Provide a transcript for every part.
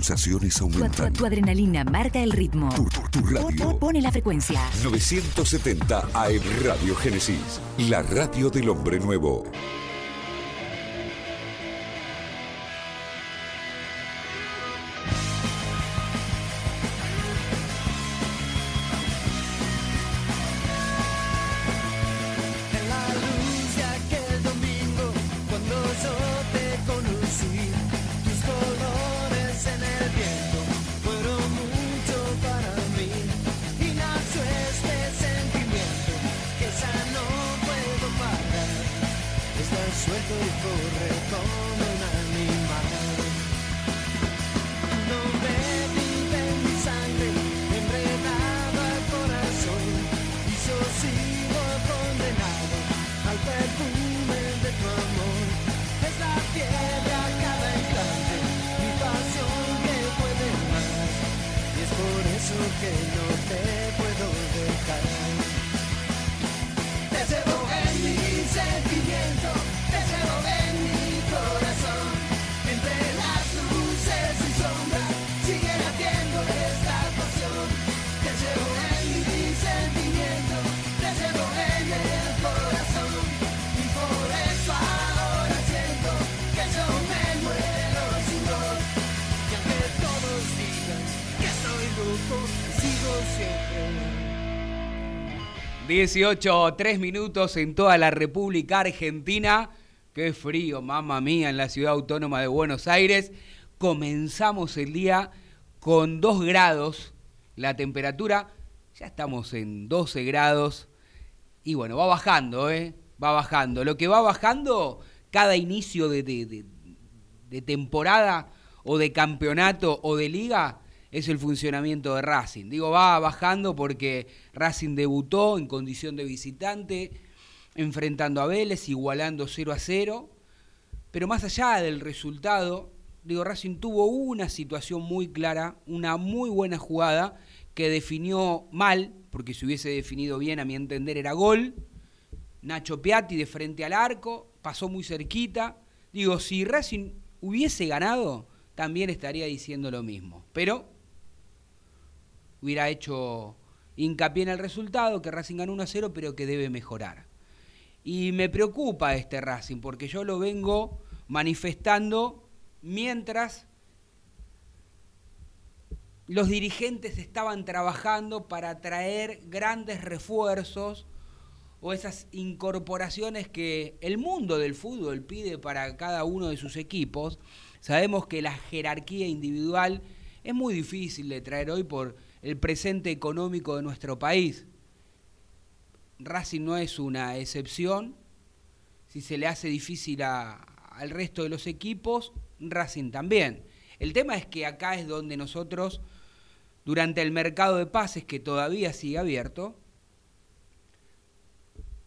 pulsaciones Tu, adrenalina marca el ritmo. Tu, radio. Pone la frecuencia. 970 AM Radio Génesis. La radio del hombre nuevo. 18, 3 minutos en toda la República Argentina. Qué frío, mamá mía, en la ciudad autónoma de Buenos Aires. Comenzamos el día con 2 grados. La temperatura, ya estamos en 12 grados. Y bueno, va bajando, ¿eh? Va bajando. Lo que va bajando cada inicio de, de- temporada o de campeonato o de liga es el funcionamiento de Racing. Digo, va bajando porque Racing debutó en condición de visitante, enfrentando a Vélez, igualando 0 a 0. Pero más allá del resultado, digo, Racing tuvo una situación muy clara, una muy buena jugada que definió mal, porque si hubiese definido bien, a mi entender, era gol. Nacho Piatti de frente al arco, pasó muy cerquita. Digo, si Racing hubiese ganado, también estaría diciendo lo mismo. Pero hubiera hecho hincapié en el resultado, que Racing ganó 1 a 0, pero que debe mejorar. Y me preocupa este Racing, porque yo lo vengo manifestando mientras los dirigentes estaban trabajando para traer grandes refuerzos o esas incorporaciones que el mundo del fútbol pide para cada uno de sus equipos. Sabemos que la jerarquía individual es muy difícil de traer hoy por el presente económico de nuestro país. Racing no es una excepción. Si se le hace difícil a- al resto de los equipos, Racing también. El tema es que acá es donde nosotros, durante el mercado de pases que todavía sigue abierto,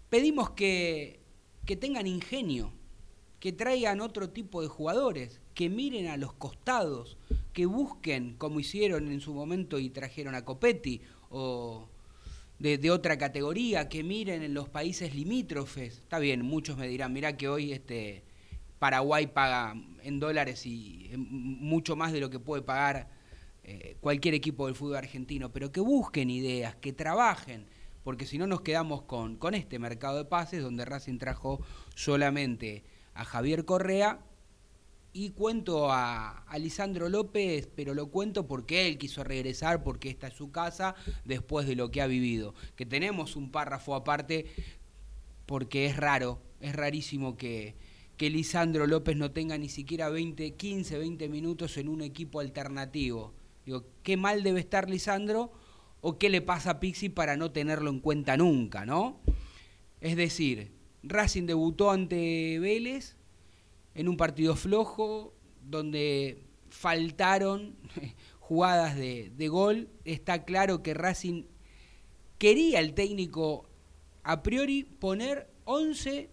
pedimos que, que tengan ingenio, que traigan otro tipo de jugadores, que miren a los costados, que busquen, como hicieron en su momento y trajeron a Copetti, o de, otra categoría, que miren en los países limítrofes. Está bien, muchos me dirán, mirá que hoy este Paraguay paga en dólares y mucho más de lo que puede pagar eh, cualquier equipo del fútbol argentino, pero que busquen ideas, que trabajen, porque si no nos quedamos con, con este mercado de pases donde Racing trajo solamente a Javier Correa y cuento a, Lisandro López, pero lo cuento porque él quiso regresar, porque esta es su casa, después de lo que ha vivido. Que tenemos un párrafo aparte, porque es raro, es rarísimo que, que Lisandro López no tenga ni siquiera 20, 15, 20 minutos en un equipo alternativo. Digo, ¿qué mal debe estar Lisandro? ¿O qué le pasa a Pixi para no tenerlo en cuenta nunca, no? Es decir, Racing debutó ante Vélez en un partido flojo, donde faltaron jugadas de, de gol. Está claro que Racing quería el técnico a priori poner 11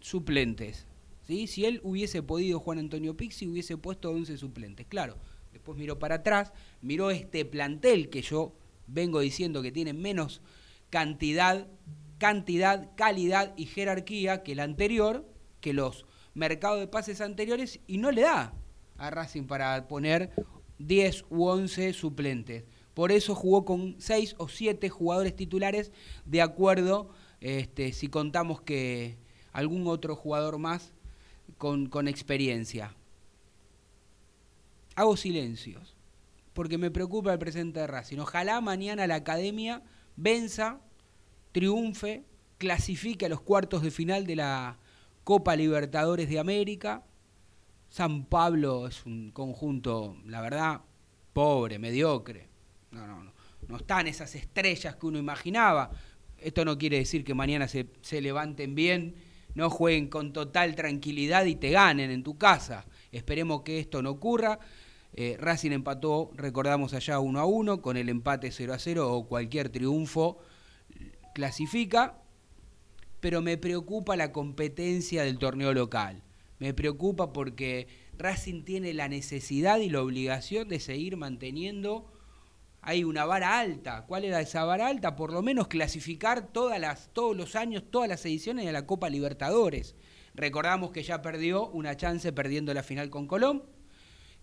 suplentes. ¿sí? Si él hubiese podido, Juan Antonio Pixi hubiese puesto 11 suplentes. Claro, después miró para atrás, miró este plantel que yo vengo diciendo que tiene menos cantidad, cantidad, calidad y jerarquía que el anterior, que los mercados de pases anteriores, y no le da a Racing para poner 10 u 11 suplentes. Por eso jugó con 6 o 7 jugadores titulares, de acuerdo, este, si contamos que algún otro jugador más con, con experiencia. Hago silencios, porque me preocupa el presente de Racing. Ojalá mañana la academia venza, triunfe, clasifique a los cuartos de final de la Copa Libertadores de América. San Pablo es un conjunto, la verdad, pobre, mediocre. No, no, no. No están esas estrellas que uno imaginaba. Esto no quiere decir que mañana se, se levanten bien, no jueguen con total tranquilidad y te ganen en tu casa. Esperemos que esto no ocurra. Eh, Racing empató, recordamos allá 1 a 1, con el empate 0 a 0 o cualquier triunfo clasifica, pero me preocupa la competencia del torneo local. Me preocupa porque Racing tiene la necesidad y la obligación de seguir manteniendo hay una vara alta. ¿Cuál era esa vara alta? Por lo menos clasificar todas las, todos los años, todas las ediciones de la Copa Libertadores. Recordamos que ya perdió una chance perdiendo la final con Colón,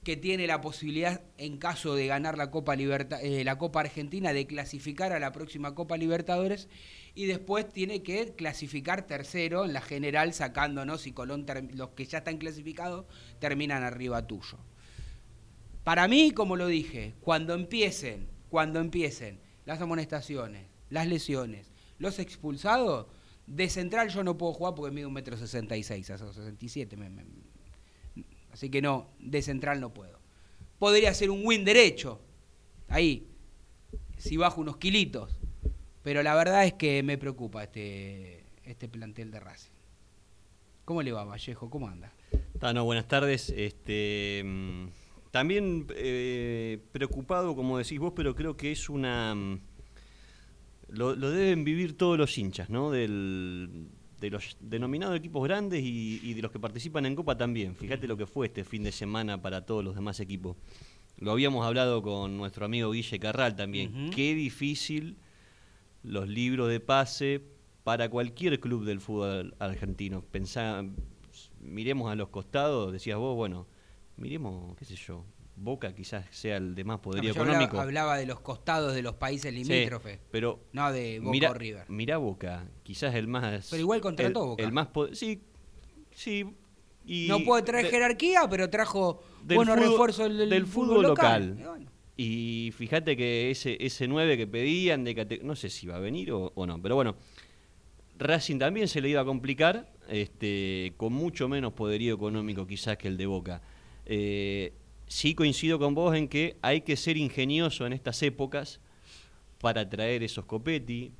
que tiene la posibilidad, en caso de ganar la Copa, Liberta- eh, la Copa Argentina, de clasificar a la próxima Copa Libertadores, y después tiene que clasificar tercero en la general, sacándonos si Colón, los que ya están clasificados, terminan arriba tuyo. Para mí, como lo dije, cuando empiecen, cuando empiecen las amonestaciones, las lesiones, los expulsados, de central yo no puedo jugar porque mido un metro sesenta y seis, a esos 67. me- me- así que no, de central no puedo. Podría ser un win derecho, ahí, si bajo unos kilitos. Pero la verdad es que me preocupa este, este plantel de Racing. ¿Cómo le va, Vallejo? ¿Cómo anda? Tano, buenas tardes. Este, mm, también eh, preocupado, como decís vos, pero creo que es una... mm, Lo, lo deben vivir todos los hinchas, ¿no? Del, de los denominados equipos grandes y, y de los que participan en Copa también. Fíjate lo que fue este fin de semana para todos los demás equipos. Lo habíamos hablado con nuestro amigo Guille Carral también. Qué difícil los libros de pase para cualquier club del fútbol argentino. Pensá, miremos a los costados, decías vos, bueno, miremos, qué sé yo, Boca quizás sea el de más poderío No, yo hablaba- económico. Hablaba, de los costados de los países Sí, limítrofes, pero no de Boca mira, o River. Mirá Boca, quizás el más... Pero igual contrató el, Boca. El más sí, sí. Y no puede traer de- jerarquía, pero trajo buenos fútbol- refuerzos del, del fútbol local. Y bueno, Y fíjate que ese, ese 9 que pedían, de no sé si va a venir o, o no, pero bueno, Racing también se le iba a complicar, este, con mucho menos poderío económico quizás que el de Boca. Eh, sí coincido con vos en que hay que ser ingenioso en estas épocas para traer esos copetti,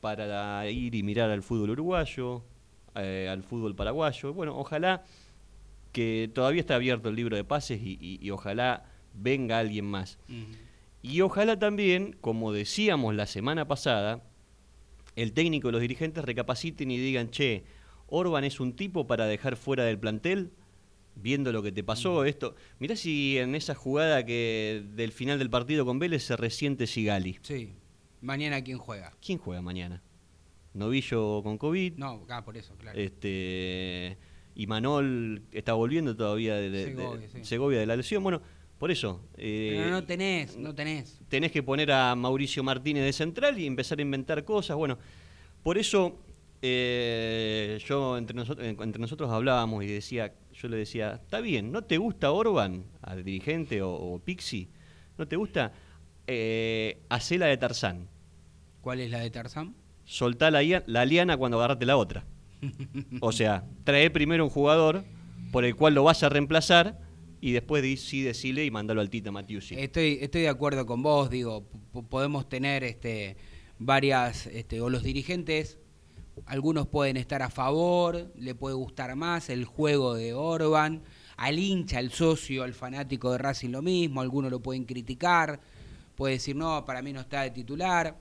para ir y mirar al fútbol uruguayo, eh, al fútbol paraguayo. Bueno, ojalá que todavía está abierto el libro de pases y, y- y ojalá venga alguien más. Y ojalá también, como decíamos la semana pasada, el técnico y los dirigentes recapaciten y digan, che, Orban es un tipo para dejar fuera del plantel, viendo lo que te pasó, esto. Mirá si en esa jugada que del final del partido con Vélez se resiente Sigali. Sí. Mañana quién juega. ¿Quién juega mañana? Novillo con COVID. No, acá por eso, claro. Este, y Manol está volviendo todavía de, de- de- Segovia, sí. Segovia de la lesión. Bueno, por eso. eh, Pero no tenés, no tenés. tenés que poner a Mauricio Martínez de central y empezar a inventar cosas. Bueno, por eso eh, yo entre nosotros, entre nosotros hablábamos y decía, yo le decía, está bien, ¿no te gusta Orban, al dirigente o, o Pixi? ¿No te gusta? Eh, hacela de Tarzán. ¿Cuál es la de Tarzán? Soltá la, la liana cuando agarrate la otra. O sea, trae primero un jugador por el cual lo vas a reemplazar y después di- sí decile y mandalo al Tita Matiusi. Estoy, estoy de acuerdo con vos, digo, podemos tener este, varias, este, o los dirigentes, algunos pueden estar a favor, le puede gustar más el juego de Orban, al hincha, al socio, al fanático de Racing lo mismo, algunos lo pueden criticar, puede decir, no, para mí no está de titular.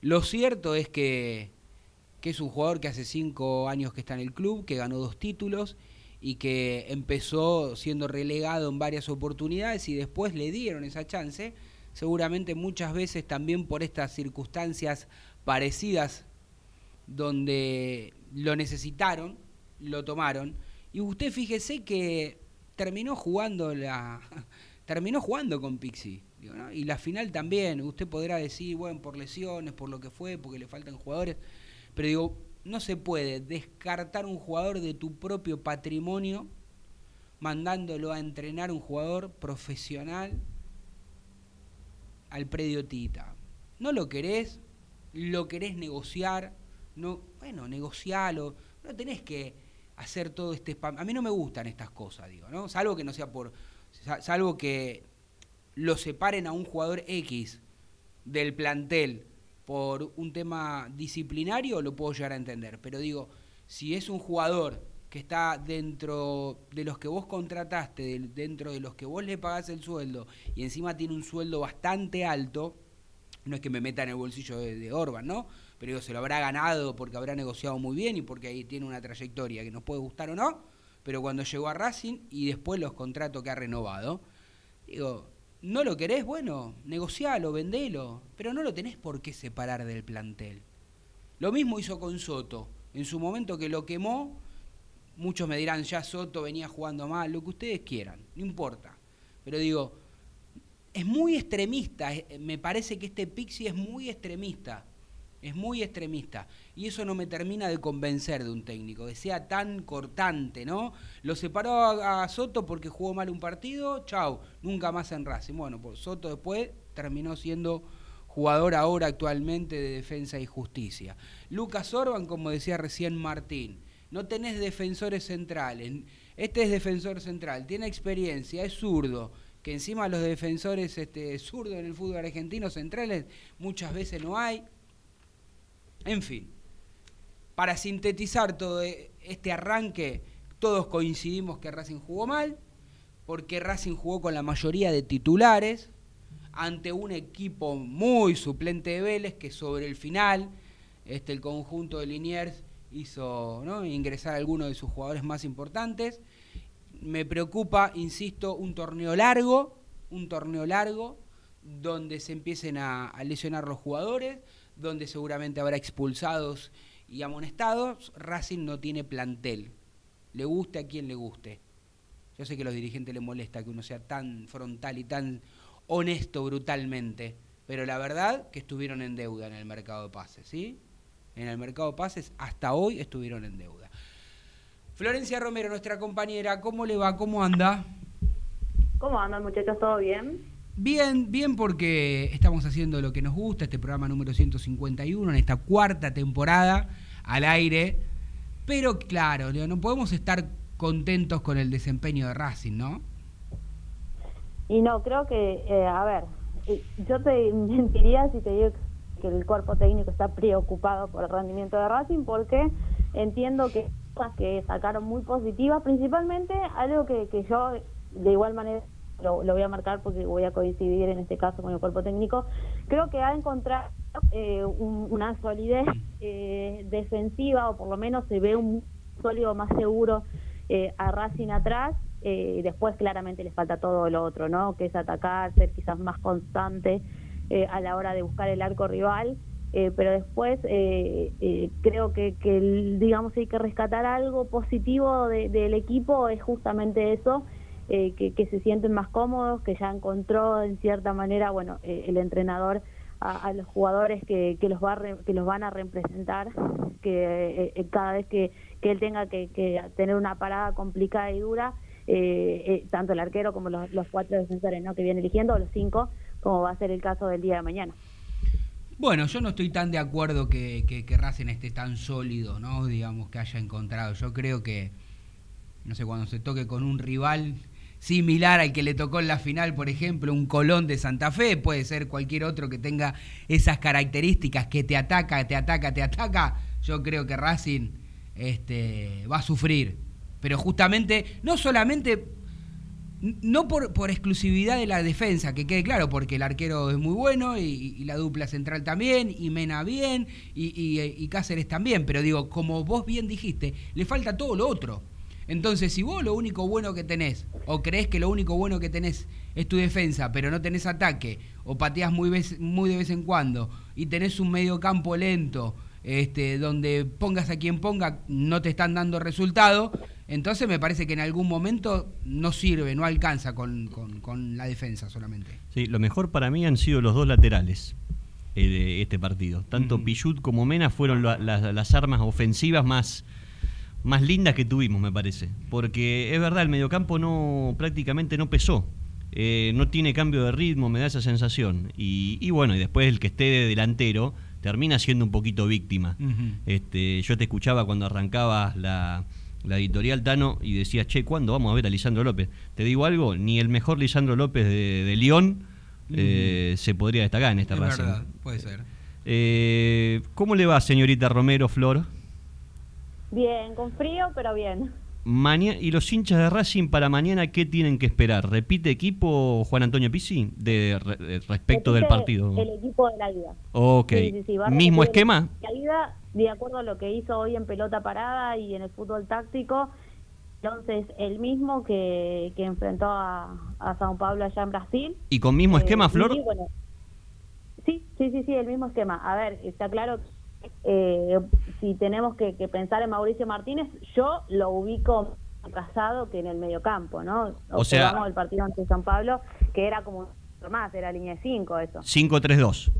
Lo cierto es que, que es un jugador que hace cinco años que está en el club, que ganó dos títulos y que empezó siendo relegado en varias oportunidades y después le dieron esa chance, seguramente muchas veces también por estas circunstancias parecidas donde lo necesitaron, lo tomaron. Y usted fíjese que terminó jugando la terminó jugando con Pixi. digo, ¿no? Y la final también, usted podrá decir, bueno, por lesiones, por lo que fue, porque le faltan jugadores, pero digo, no se puede descartar un jugador de tu propio patrimonio mandándolo a entrenar un jugador profesional al predio Tita. No lo querés, lo querés negociar, no, bueno, negocialo, no tenés que hacer todo este spam. A mí no me gustan estas cosas, digo, ¿no? Salvo que no sea por sa- salvo que lo separen a un jugador X del plantel por un tema disciplinario, lo puedo llegar a entender. Pero digo, si es un jugador que está dentro de los que vos contrataste, dentro de los que vos le pagás el sueldo, y encima tiene un sueldo bastante alto, no es que me meta en el bolsillo de, de Orban, ¿no? Pero digo, se lo habrá ganado porque habrá negociado muy bien y porque ahí tiene una trayectoria que nos puede gustar o no, pero cuando llegó a Racing y después los contratos que ha renovado, digo, ¿no lo querés? Bueno, negocialo, vendelo, pero no lo tenés por qué separar del plantel. Lo mismo hizo con Soto. En su momento que lo quemó, muchos me dirán, ya Soto venía jugando mal, lo que ustedes quieran, no importa. Pero digo, es muy extremista, me parece que este Pixie es muy extremista, es muy extremista. Y eso no me termina de convencer de un técnico, que sea tan cortante, ¿no? Lo separó a, Soto porque jugó mal un partido, chau, nunca más en Racing. Bueno, pues Soto después terminó siendo jugador ahora actualmente de Defensa y Justicia. Lucas Orban, como decía recién Martín, no tenés defensores centrales. Este es defensor central, tiene experiencia, es zurdo, que encima los defensores este, zurdos en el fútbol argentino centrales muchas veces no hay. En fin, para sintetizar todo e- este arranque, todos coincidimos que Racing jugó mal, porque Racing jugó con la mayoría de titulares, ante un equipo muy suplente de Vélez, que sobre el final, este, el conjunto de Liniers hizo ¿no? ingresar a algunos de sus jugadores más importantes. Me preocupa, insisto, un torneo largo, un torneo largo, donde se empiecen a, a lesionar los jugadores, donde seguramente habrá expulsados y amonestados. Racing no tiene plantel, le guste a quien le guste. Yo sé que a los dirigentes les molesta que uno sea tan frontal y tan honesto brutalmente, pero la verdad que estuvieron en deuda en el mercado de pases, ¿sí? En el mercado de pases hasta hoy estuvieron en deuda. Florencia Romero, nuestra compañera, ¿cómo le va? ¿Cómo anda? ¿Cómo andan muchachos? ¿Todo bien? Bien, bien porque estamos haciendo lo que nos gusta, este programa número 151, en esta cuarta temporada al aire, pero claro, no podemos estar contentos con el desempeño de Racing, ¿no? Y no, creo que, eh, a ver, yo te mentiría si te digo que el cuerpo técnico está preocupado por el rendimiento de Racing porque entiendo que cosas que sacaron muy positivas, principalmente algo que, que yo de igual manera lo, voy a marcar porque voy a coincidir en este caso con el cuerpo técnico, creo que ha encontrado eh, un- una solidez eh, defensiva o por lo menos se ve un sólido más seguro eh, a Racing atrás eh, y después claramente les falta todo lo otro, ¿no? Que es atacar, ser quizás más constante eh, a la hora de buscar el arco rival, eh, pero después eh, eh, creo que, que digamos hay que rescatar algo positivo de- del equipo es justamente eso, eh, que, se sienten más cómodos, que ya encontró en cierta manera, bueno, eh, el entrenador a, los jugadores que, los va re- que los van a representar, que eh, eh, cada vez que, que él tenga que, tener una parada complicada y dura, tanto el arquero como los, los cuatro defensores ¿no? que viene eligiendo, o los cinco, como va a ser el caso del día de mañana. Bueno, yo no estoy tan de acuerdo que, que, que Racing esté tan sólido, ¿no? Digamos, que haya encontrado. Yo creo que, no sé, cuando se toque con un rival similar al que le tocó en la final, por ejemplo, un Colón de Santa Fe, puede ser cualquier otro que tenga esas características, que te ataca, te ataca, te ataca, yo creo que Racing este, va a sufrir. Pero justamente, no solamente no por, por exclusividad de la defensa, que quede claro, porque el arquero es muy bueno y, la dupla central también, y Mena bien, y Cáceres también, pero digo, como vos bien dijiste, le falta todo lo otro. Entonces, si vos lo único bueno que tenés, o creés que lo único bueno que tenés es tu defensa, pero no tenés ataque, o pateás muy, vez- muy de vez en cuando, y tenés un medio campo lento, este, donde pongas a quien ponga, no te están dando resultado, Entonces me parece que en algún momento no sirve, no alcanza con, con- con la defensa solamente. Sí, lo mejor para mí han sido los dos laterales eh, de este partido. Tanto Ujú. Pichut como Mena fueron la- la- las armas ofensivas más, más lindas que tuvimos, me parece. Porque es verdad, el mediocampo no, prácticamente no pesó. Eh, no tiene cambio de ritmo, me da esa sensación. Y, y bueno, y después el que esté de delantero termina siendo un poquito víctima. Este, yo te escuchaba cuando arrancabas la, la editorial Tano y decías, che, ¿cuándo vamos a ver a Lisandro López? Te digo algo, ni el mejor Lisandro López de, de León eh, se podría destacar en esta es verdad, puede ser. Eh, ¿Cómo le va, señorita Romero Flor? Bien, con frío, pero bien. Maña- ¿Y los hinchas de Racing para mañana qué tienen que esperar? ¿Repite equipo Juan Antonio Pizzi de, re- de- respecto del partido? El equipo de la ida. Ok. Sí, sí, sí, va a ¿Mismo esquema? La ida, de acuerdo a lo que hizo hoy en pelota parada y en el fútbol táctico, entonces el mismo que, que enfrentó a, a Sao Paulo allá en Brasil. ¿Y con mismo Eh, esquema, Flor? bueno, sí, sí, sí, sí, el mismo esquema. A ver, está claro, eh, si tenemos que, que pensar en Mauricio Martínez, yo lo ubico casado que en el mediocampo, ¿no? O sea- el partido ante San Pablo, que era como un más, era línea de 5 eso. 5-3-2.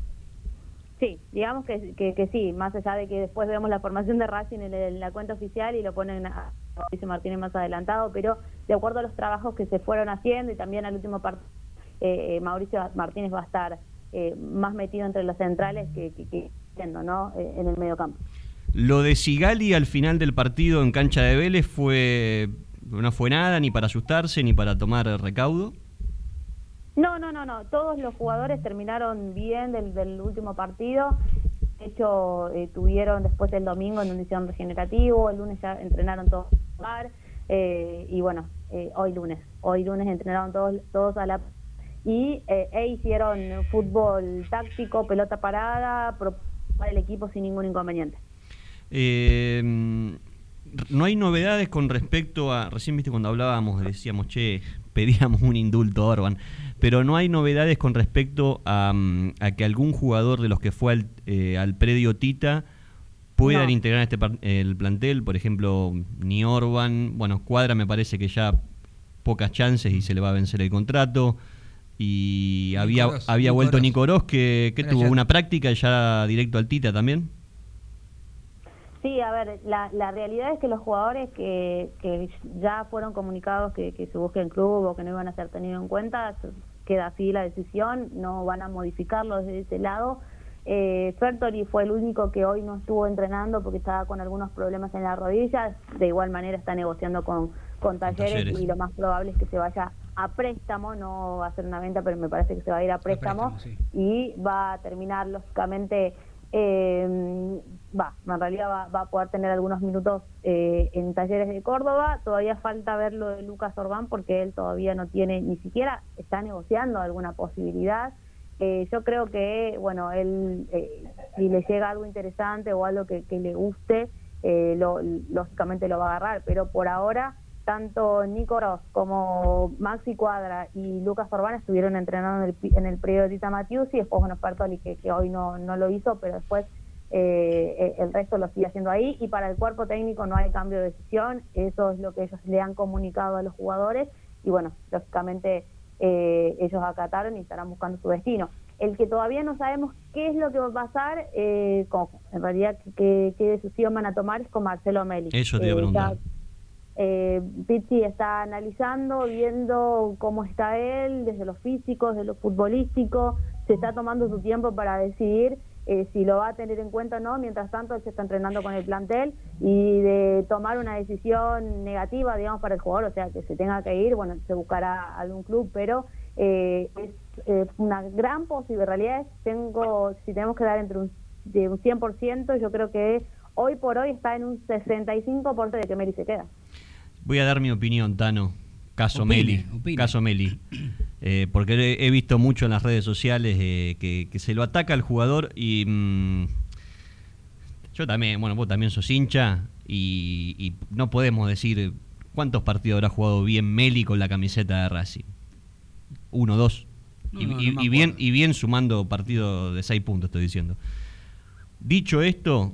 Sí, digamos que, que, que sí, más allá de que después vemos la formación de Racing en, el- en la cuenta oficial y lo ponen a Mauricio Martínez más adelantado, pero de acuerdo a los trabajos que se fueron haciendo y también al último partido, eh, eh, Mauricio Martínez va a estar eh, más metido entre los centrales que, que, que siendo, ¿no? Eh, en el medio campo. Lo de Sigali al final del partido en cancha de Vélez fue no fue nada ni para asustarse ni para tomar recaudo. No, no, no, no. Todos los jugadores terminaron bien del, del último partido. De hecho, eh, tuvieron después el domingo en un hicieron regenerativo, el lunes ya entrenaron todos a jugar, eh, y bueno, eh, hoy lunes, hoy lunes entrenaron todos, todos a la y eh, e hicieron fútbol táctico, pelota parada, pro- para el equipo sin ningún inconveniente. Eh, no hay novedades con respecto a. Recién viste cuando hablábamos, decíamos, che, pedíamos un indulto a Orban. Pero no hay novedades con respecto a, a que algún jugador de los que fue al, eh, al predio Tita puedan No. integrar este el plantel. Por ejemplo, ni Orban. Bueno, Cuadra me parece que ya pocas chances y se le va a vencer el contrato. Y había, había vuelto Ross. Nico Ross, que, que tuvo ya- una práctica ya directo al Tita también. Sí, a ver, la, la realidad es que los jugadores que, que ya fueron comunicados que, que se busque el club o que no iban a ser tenidos en cuenta, queda así la decisión, no van a modificarlo desde ese lado. Eh, Fertori fue el único que hoy no estuvo entrenando porque estaba con algunos problemas en la rodilla, de igual manera está negociando con, con talleres, Talleres. y lo más probable es que se vaya a préstamo, no va a ser una venta, pero me parece que se va a ir a préstamo, préstamo, sí. y va a terminar lógicamente eh, va en realidad va, va a poder tener algunos minutos eh, en talleres de Córdoba todavía falta ver lo de Lucas Orbán porque él todavía no tiene ni siquiera está negociando alguna posibilidad Eh, yo creo que bueno él eh, si le llega algo interesante o algo que, que le guste eh, lo, lógicamente lo va a agarrar pero por ahora tanto Nico Ross como Maxi Cuadra y Lucas Orbán estuvieron entrenando en el, pi- en el periodo de Tita Matius y después, bueno, Fertoli, que, que hoy no, no lo hizo, pero después eh, eh, el resto lo sigue haciendo ahí. Y para el cuerpo técnico no hay cambio de decisión, eso es lo que ellos le han comunicado a los jugadores. Y bueno, lógicamente eh, ellos acataron y estarán buscando su destino. El que todavía no sabemos qué es lo que va a pasar, eh, con, en realidad qué, qué decisión van a tomar es con Marcelo Meli. Eso te iba a Eh, preguntar. ya eh, está analizando, viendo cómo está él, desde lo físico, desde lo futbolístico, se está tomando su tiempo para decidir eh, si lo va a tener en cuenta o no, mientras tanto él se está entrenando con el plantel y de tomar una decisión negativa, digamos, para el jugador, o sea, que se tenga que ir, bueno, se buscará algún club, pero eh, es eh, una gran posibilidad, realidad tengo, si tenemos que dar entre un, de un 100%, yo creo que hoy por hoy está en un 65% de que Meri se queda. Voy a dar mi opinión, Tano. Caso Opine, Meli. opine. Caso Meli. Eh, porque he, visto mucho en las redes sociales eh, que, que se lo ataca al jugador y. mm, yo también, bueno, vos también sos hincha y, y no podemos decir cuántos partidos habrá jugado bien Meli con la camiseta de Racing. Uno, dos. No, y, no, no y- me y bien, y bien sumando partidos de seis puntos, estoy diciendo. Dicho esto,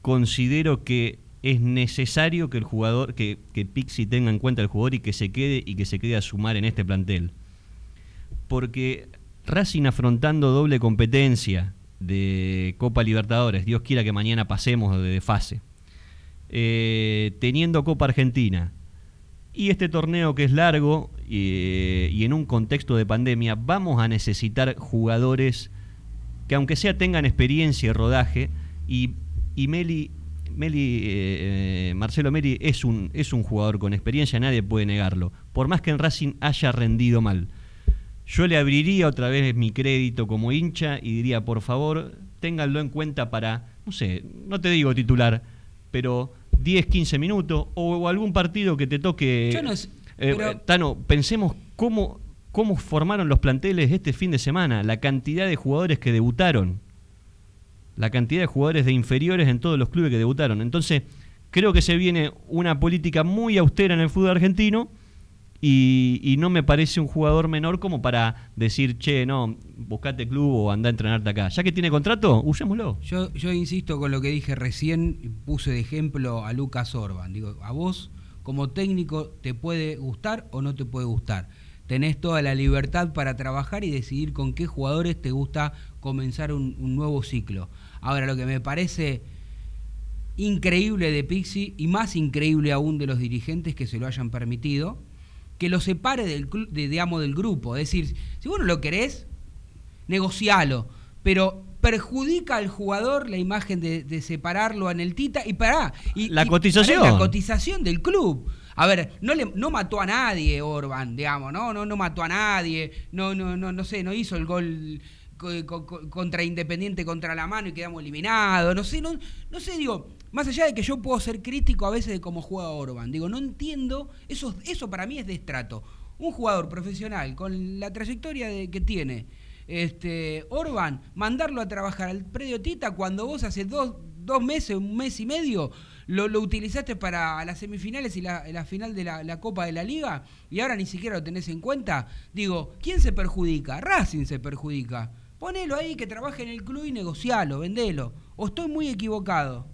considero que es necesario que el jugador, que, que Pixi tenga en cuenta el jugador y que se quede y que se quede a sumar en este plantel. Porque Racing afrontando doble competencia de Copa Libertadores, Dios quiera que mañana pasemos de fase, eh, teniendo Copa Argentina y este torneo que es largo y, y en un contexto de pandemia, vamos a necesitar jugadores que aunque sea tengan experiencia y rodaje, y, y Meli, Meli eh, eh, Marcelo Meli es un, es un jugador con experiencia, nadie puede negarlo, por más que en Racing haya rendido mal. Yo le abriría otra vez mi crédito como hincha y diría, por favor, ténganlo en cuenta para, no sé, no te digo titular, pero 10, 15 minutos o, o algún partido que te toque. Yo no sé, Eh, pero- eh, Tano, pensemos cómo, cómo formaron los planteles este fin de semana, la cantidad de jugadores que debutaron, la cantidad de jugadores de inferiores en todos los clubes que debutaron. Entonces, creo que se viene una política muy austera en el fútbol argentino y, y no me parece un jugador menor como para decir, che, no, buscate club o anda a entrenarte acá. Ya que tiene contrato, usémoslo. Yo, yo insisto con lo que dije recién, puse de ejemplo a Lucas Orban. Digo, a vos como técnico te puede gustar o no te puede gustar. Tenés toda la libertad para trabajar y decidir con qué jugadores te gusta comenzar un nuevo ciclo. Ahora, lo que me parece increíble de Pixi y más increíble aún de los dirigentes que se lo hayan permitido, que lo separe del, de, digamos, del grupo. Es decir, si vos no lo querés, negocialo, pero perjudica al jugador la imagen de, de separarlo en el Tita y pará. Y, La y cotización. pará, La cotización del club. A ver, no le no mató a nadie Orban, digamos, no, no, no mató a nadie, no, no, no, no sé, no hizo el gol contra Independiente contra la mano y quedamos eliminados, no sé, no, no sé, digo, más allá de que yo puedo ser crítico a veces de cómo juega Orban, digo, no entiendo, eso, eso para mí es destrato. Un jugador profesional con la trayectoria de- que tiene, este, Orban, mandarlo a trabajar al predio Tita cuando vos hace dos, dos meses, un mes y medio, lo, lo utilizaste para las semifinales y la, la final de la, la Copa de la Liga y ahora ni siquiera lo tenés en cuenta. Digo, ¿quién se perjudica? Racing se perjudica. Ponelo ahí que trabaje en el club y negocialo, vendelo. ¿O estoy muy equivocado?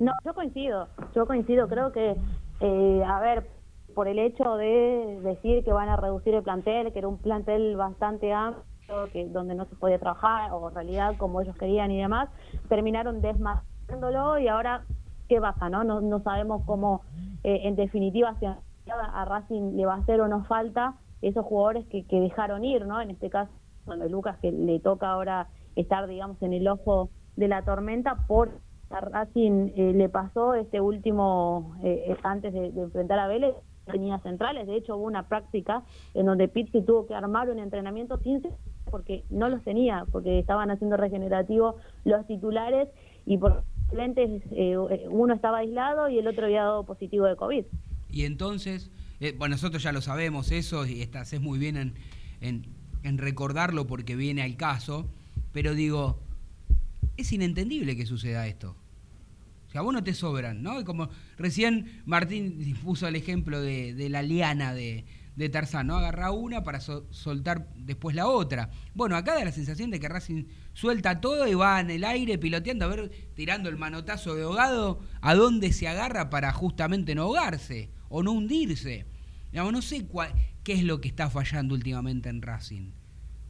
No, yo coincido, yo coincido, creo que, eh, a ver, por el hecho de decir que van a reducir el plantel, que era un plantel bastante amplio, que donde no se podía trabajar, o en realidad como ellos querían y demás, terminaron desmascarándolo y ahora, ¿qué pasa? No, no, sabemos cómo, eh, en definitiva, si a Racing le va a hacer o no falta esos jugadores que, que dejaron ir, ¿no? En este caso, bueno, Lucas, que le toca ahora estar, digamos, en el ojo de la tormenta por a Racing eh, le pasó este último, eh, antes de, enfrentar a Vélez, tenía centrales. De hecho, hubo una práctica en donde Pizzi tuvo que armar un entrenamiento sin centrales porque no los tenía, porque estaban haciendo regenerativo los titulares y por suplentes eh, uno estaba aislado y el otro había dado positivo de COVID. Y entonces, eh, bueno, nosotros ya lo sabemos eso y estás es muy bien en, en- en recordarlo porque viene al caso, pero digo, es inentendible que suceda esto. O sea, vos no te sobran, ¿no? Y como recién Martín puso el ejemplo de, la liana de, Tarzán, ¿no? Agarra una para so- soltar después la otra. Bueno, acá da la sensación de que Racing suelta todo y va en el aire piloteando, a ver, tirando el manotazo de ahogado, a dónde se agarra para justamente no ahogarse o no hundirse. Digamos, no sé cuál- qué es lo que está fallando últimamente en Racing.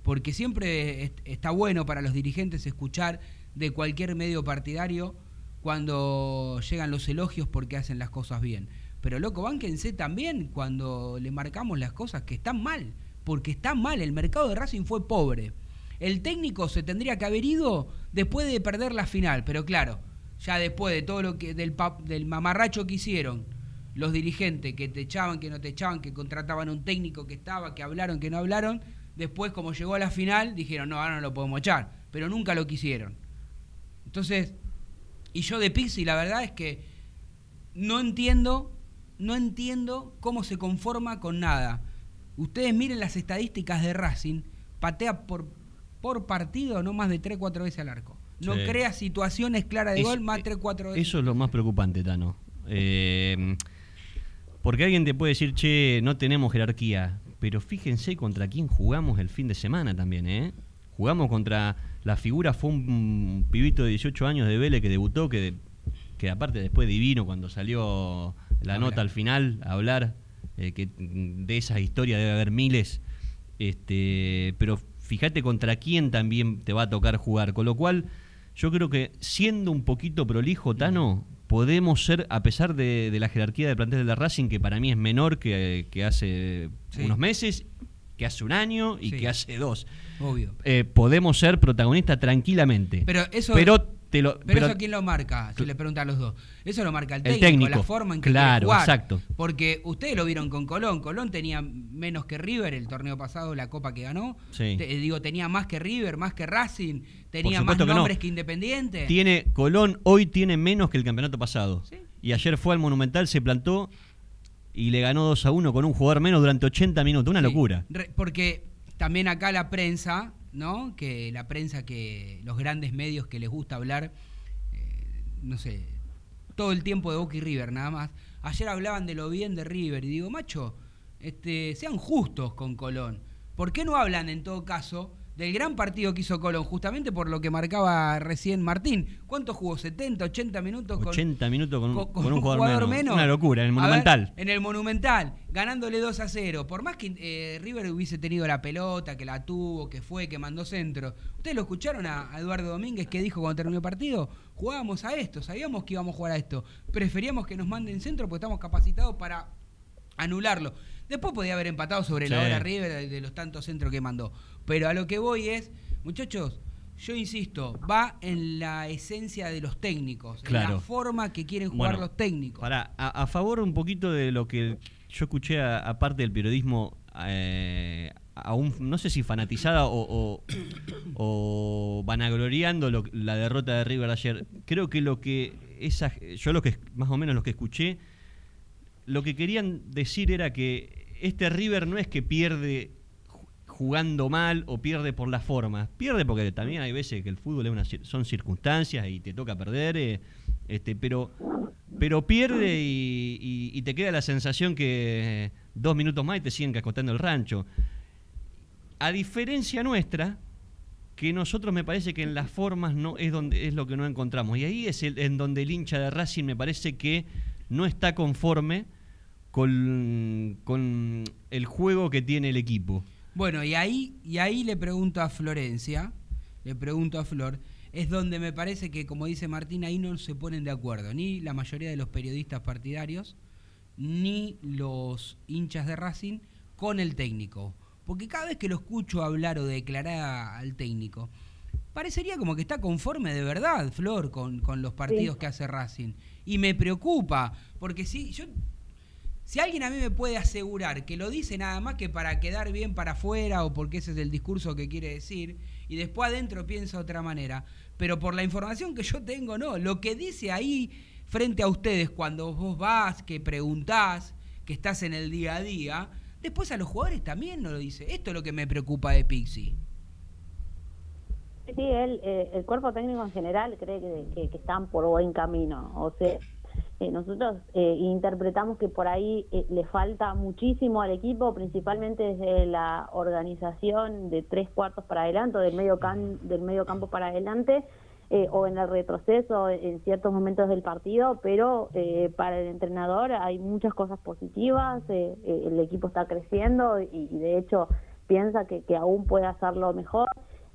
Porque siempre est- está bueno para los dirigentes escuchar de cualquier medio partidario cuando llegan los elogios porque hacen las cosas bien. Pero loco, bánquense también cuando le marcamos las cosas que están mal. Porque están mal, el mercado de Racing fue pobre. El técnico se tendría que haber ido después de perder la final, pero claro, ya después de todo lo que del, del mamarracho que hicieron los dirigentes, que te echaban, que no te echaban, que contrataban un técnico que estaba, que hablaron, que no hablaron, después como llegó a la final dijeron, no, ahora no lo podemos echar, pero nunca lo quisieron. Entonces, y yo de Pixi la verdad es que no entiendo, no entiendo cómo se conforma con nada. Ustedes miren las estadísticas de Racing, patea por, por partido no más de 3, 4 veces al arco. No Sí. crea situaciones claras de Es- gol más 3, 4 veces. Eso es lo más preocupante, Tano. Eh, porque alguien te puede decir, che, no tenemos jerarquía. Pero fíjense contra quién jugamos el fin de semana también, ¿eh? Jugamos contra. La figura fue un pibito de 18 años de Vélez que debutó, que que aparte después divino cuando salió la Habla. nota al final a hablar, eh, que de esas historias debe haber miles, este, pero fíjate contra quién también te va a tocar jugar, con lo cual yo creo que siendo un poquito prolijo, Tano, podemos ser, a pesar de, de la jerarquía de plantel de la Racing, que para mí es menor que, que hace Sí. unos meses, que hace un año y Sí. que hace dos, Obvio. eh, podemos ser protagonistas tranquilamente. Pero eso- Pero te lo, Pero, pero- eso quién lo marca, si le preguntan a los dos. Eso lo marca el El técnico, técnico, la forma en que claro, jugar. exacto. Porque ustedes lo vieron con Colón. Colón tenía menos que River el torneo pasado, la copa que ganó. Sí. Te- digo, tenía más que River, más que Racing, tenía más supuesto que no. nombres que Independiente. tiene Colón hoy tiene menos que el campeonato pasado. Sí. Y ayer fue al Monumental, se plantó y le ganó 2 a 1 con un jugador menos durante 80 minutos. Una Sí. locura. Re- porque también acá la prensa, ¿no? Que la prensa que los grandes medios que les gusta hablar, eh, no sé, todo el tiempo de Boca y River, nada más. Ayer hablaban de lo bien de River y digo, macho, este, sean justos con Colón. ¿Por qué no hablan en todo caso del gran partido que hizo Colón? Justamente por lo que marcaba recién Martín. ¿Cuánto jugó? ¿70, 80 minutos? con- 80 minutos con, un- con- con un jugador, menos. Una locura, en el ver, Monumental. en el Monumental, ganándole 2 a 0. Por más que eh, River hubiese tenido la pelota, que la tuvo, que fue, que mandó centro. ¿Ustedes lo escucharon a, a Eduardo Domínguez que dijo cuando terminó el partido? Jugábamos a esto, sabíamos que íbamos a jugar a esto. Preferíamos que nos manden centro porque estamos capacitados para anularlo. Después podía haber empatado sobre la hora River de, los tantos centros que mandó. Pero a lo que voy es, muchachos, yo insisto, va en la esencia de los técnicos, en la forma que quieren jugar Bueno, los técnicos. Pará, a, a favor un poquito de lo que yo escuché, aparte del periodismo, eh, aún, no sé si fanatizada o, o, o vanagloriando lo- la derrota de River ayer. Creo que lo que esa, yo lo que más o menos lo que escuché, lo que querían decir era que este River no es que pierde ju- jugando mal o pierde por la forma. Pierde porque también hay veces que el fútbol es una son circunstancias y te toca perder, eh, este, pero, pero pierde y, te queda la sensación que dos minutos más y te siguen cascotando el rancho. A diferencia nuestra, que nosotros me parece que en las formas no es donde es lo que no encontramos. Y ahí es en donde el hincha de Racing me parece que no está conforme con, con el juego que tiene el equipo. Bueno, y ahí, y ahí le pregunto a Florencia, le pregunto a Flor, es donde me parece que, como dice Martín, ahí no se ponen de acuerdo, ni la mayoría de los periodistas partidarios, ni los hinchas de Racing con el técnico. Porque cada vez que lo escucho hablar o declarar al técnico, parecería como que está conforme de verdad, Flor, con, con los partidos que hace Racing. Y me preocupa, porque si yo si alguien a mí me puede asegurar que lo dice nada más que para quedar bien para afuera o porque ese es el discurso que quiere decir y después adentro piensa de otra manera, pero por la información que yo tengo, no, lo que dice ahí frente a ustedes cuando vos vas, que preguntás, que estás en el día a día, después a los jugadores también no lo dice. Esto es lo que me preocupa de Pixie. Sí, eh, el cuerpo técnico en general cree que- que están por buen camino. O sea, eh, nosotros eh, interpretamos que por ahí eh, le falta muchísimo al equipo, principalmente desde la organización de tres cuartos para adelante, o del medio, can- del medio campo para adelante, eh, o en el retroceso en ciertos momentos del partido, pero para el entrenador hay muchas cosas positivas, el equipo está creciendo y, y de hecho piensa que, que aún puede hacerlo mejor.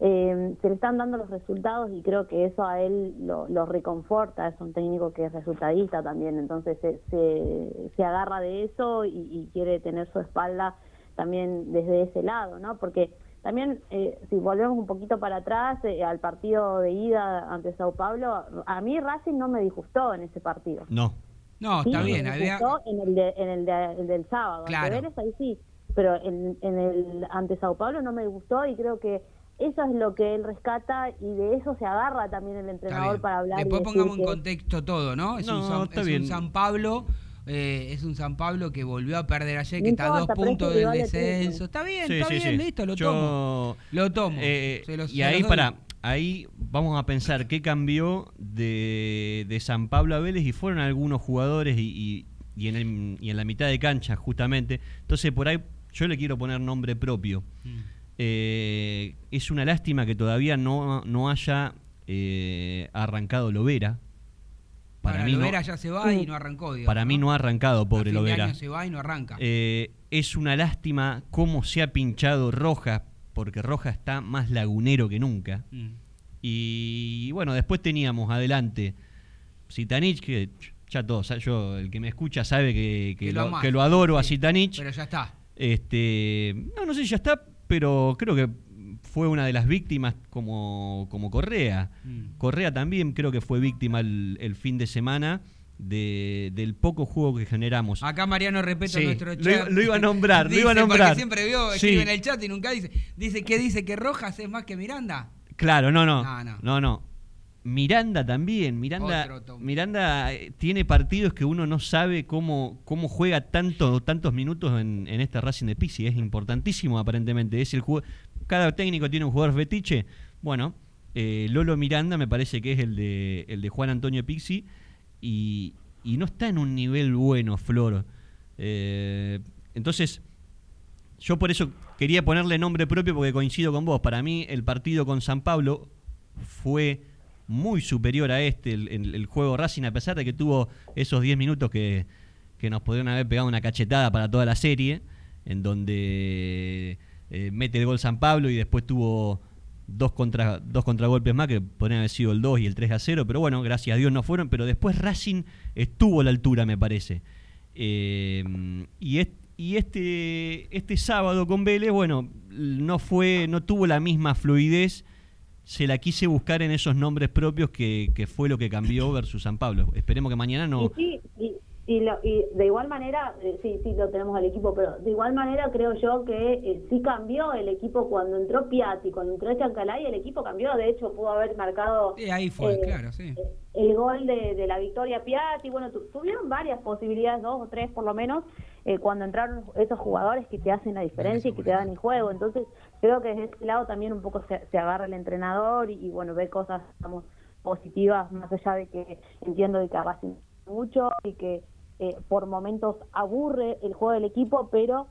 Eh, se le están dando los resultados y creo que eso a él lo, lo reconforta, es un técnico que es resultadista también, entonces se, se, se agarra de eso y, y quiere tener su espalda también desde ese lado, ¿no? Porque también, eh, si volvemos un poquito para atrás, eh, al partido de ida ante Sao Paulo, a mí Racing no me disgustó en ese partido. No. No, Sí, está me bien, había... disgustó en el, de- en el, de- el del sábado. Claro. Ante Vélez ahí sí, pero en, en el ante Sao Paulo no me gustó y creo que eso es lo que él rescata y de eso se agarra también el entrenador para hablar. Después pongamos en que- contexto todo, ¿no? Es, un, San, está es un. San Pablo, eh, es un San Pablo que volvió a perder ayer, que está a dos pero puntos del descenso. Está bien, Sí, está sí, bien, sí. listo, lo Yo- tomo. Lo tomo. Eh, Se los- y se ahí para ahí vamos a pensar qué cambió de, de San Pablo a Vélez y fueron algunos jugadores y, y- y en el- y en la mitad de cancha justamente. Entonces por ahí yo le quiero poner nombre propio. Mm. Eh, es una lástima que todavía no, no haya eh, arrancado Lovera. para Ahora, mí no, Lovera ya se va y no arrancó. digamos, para mí no ha arrancado, pobre A fin de Lovera. año se va y no arranca. Eh, es una lástima cómo se ha pinchado Rojas, porque Rojas está más lagunero que nunca. Mm. Y bueno, después teníamos adelante Zitanich, que ya todos, yo, el que me escucha sabe que, que Que lo lo, amás, que lo adoro a sí, Zitanich. Pero ya está. Este, no, no sé ya está, pero creo que fue una de las víctimas como, como Correa. Mm. Correa también creo que fue víctima el, el fin de semana de- del poco juego que generamos. Acá Mariano Repeto, Sí, nuestro chat. lo iba a nombrar, lo iba a nombrar. Porque siempre vio, Sí. escribe en el chat y nunca dice. Dice que dice que Rojas es más que Miranda. Claro, no, no. No, no. No, no. Miranda también. Miranda. Miranda eh, tiene partidos que uno no sabe cómo, cómo juega tanto, tantos minutos en, en este Racing de Pixi. Es importantísimo, aparentemente. Es el Cada técnico tiene un jugador fetiche. Bueno, eh, Lolo Miranda me parece que es el de, el de Juan Antonio Pixi. Y, y no está en un nivel bueno, Flor. Eh, entonces, yo por eso quería ponerle nombre propio porque coincido con vos. Para mí el partido con San Pablo fue muy superior a este, el, el- juego Racing, a pesar de que tuvo esos 10 minutos que, que nos podrían haber pegado una cachetada para toda la serie, en donde eh, mete el gol San Pablo y después tuvo dos, contra, dos contragolpes más que podrían haber sido el 2 y el 3 a 0, pero bueno, gracias a Dios no fueron, pero después Racing estuvo a la altura, me parece. Eh, y este, este sábado con Vélez, bueno, no fue, no tuvo la misma fluidez. Se la quise buscar en esos nombres propios que, que fue lo que cambió versus San Pablo. Esperemos que mañana no. Sí, y, y, lo- y de igual manera, eh, sí, sí lo tenemos al equipo, pero de igual manera creo yo que eh, sí cambió el equipo cuando entró Piatti, cuando entró Chancalay, el equipo cambió, de hecho pudo haber marcado Sí, ahí fue, eh, claro, sí. el gol de, de la victoria Piatti, bueno, tu- tuvieron varias posibilidades, dos o tres por lo menos, eh, cuando entraron esos jugadores que te hacen la diferencia y que te dan el juego, entonces creo que desde ese lado también un poco se, se agarra el entrenador y, y, bueno, ve cosas, digamos, positivas, más allá de que entiendo de que mucho y que eh, por momentos aburre el juego del equipo, pero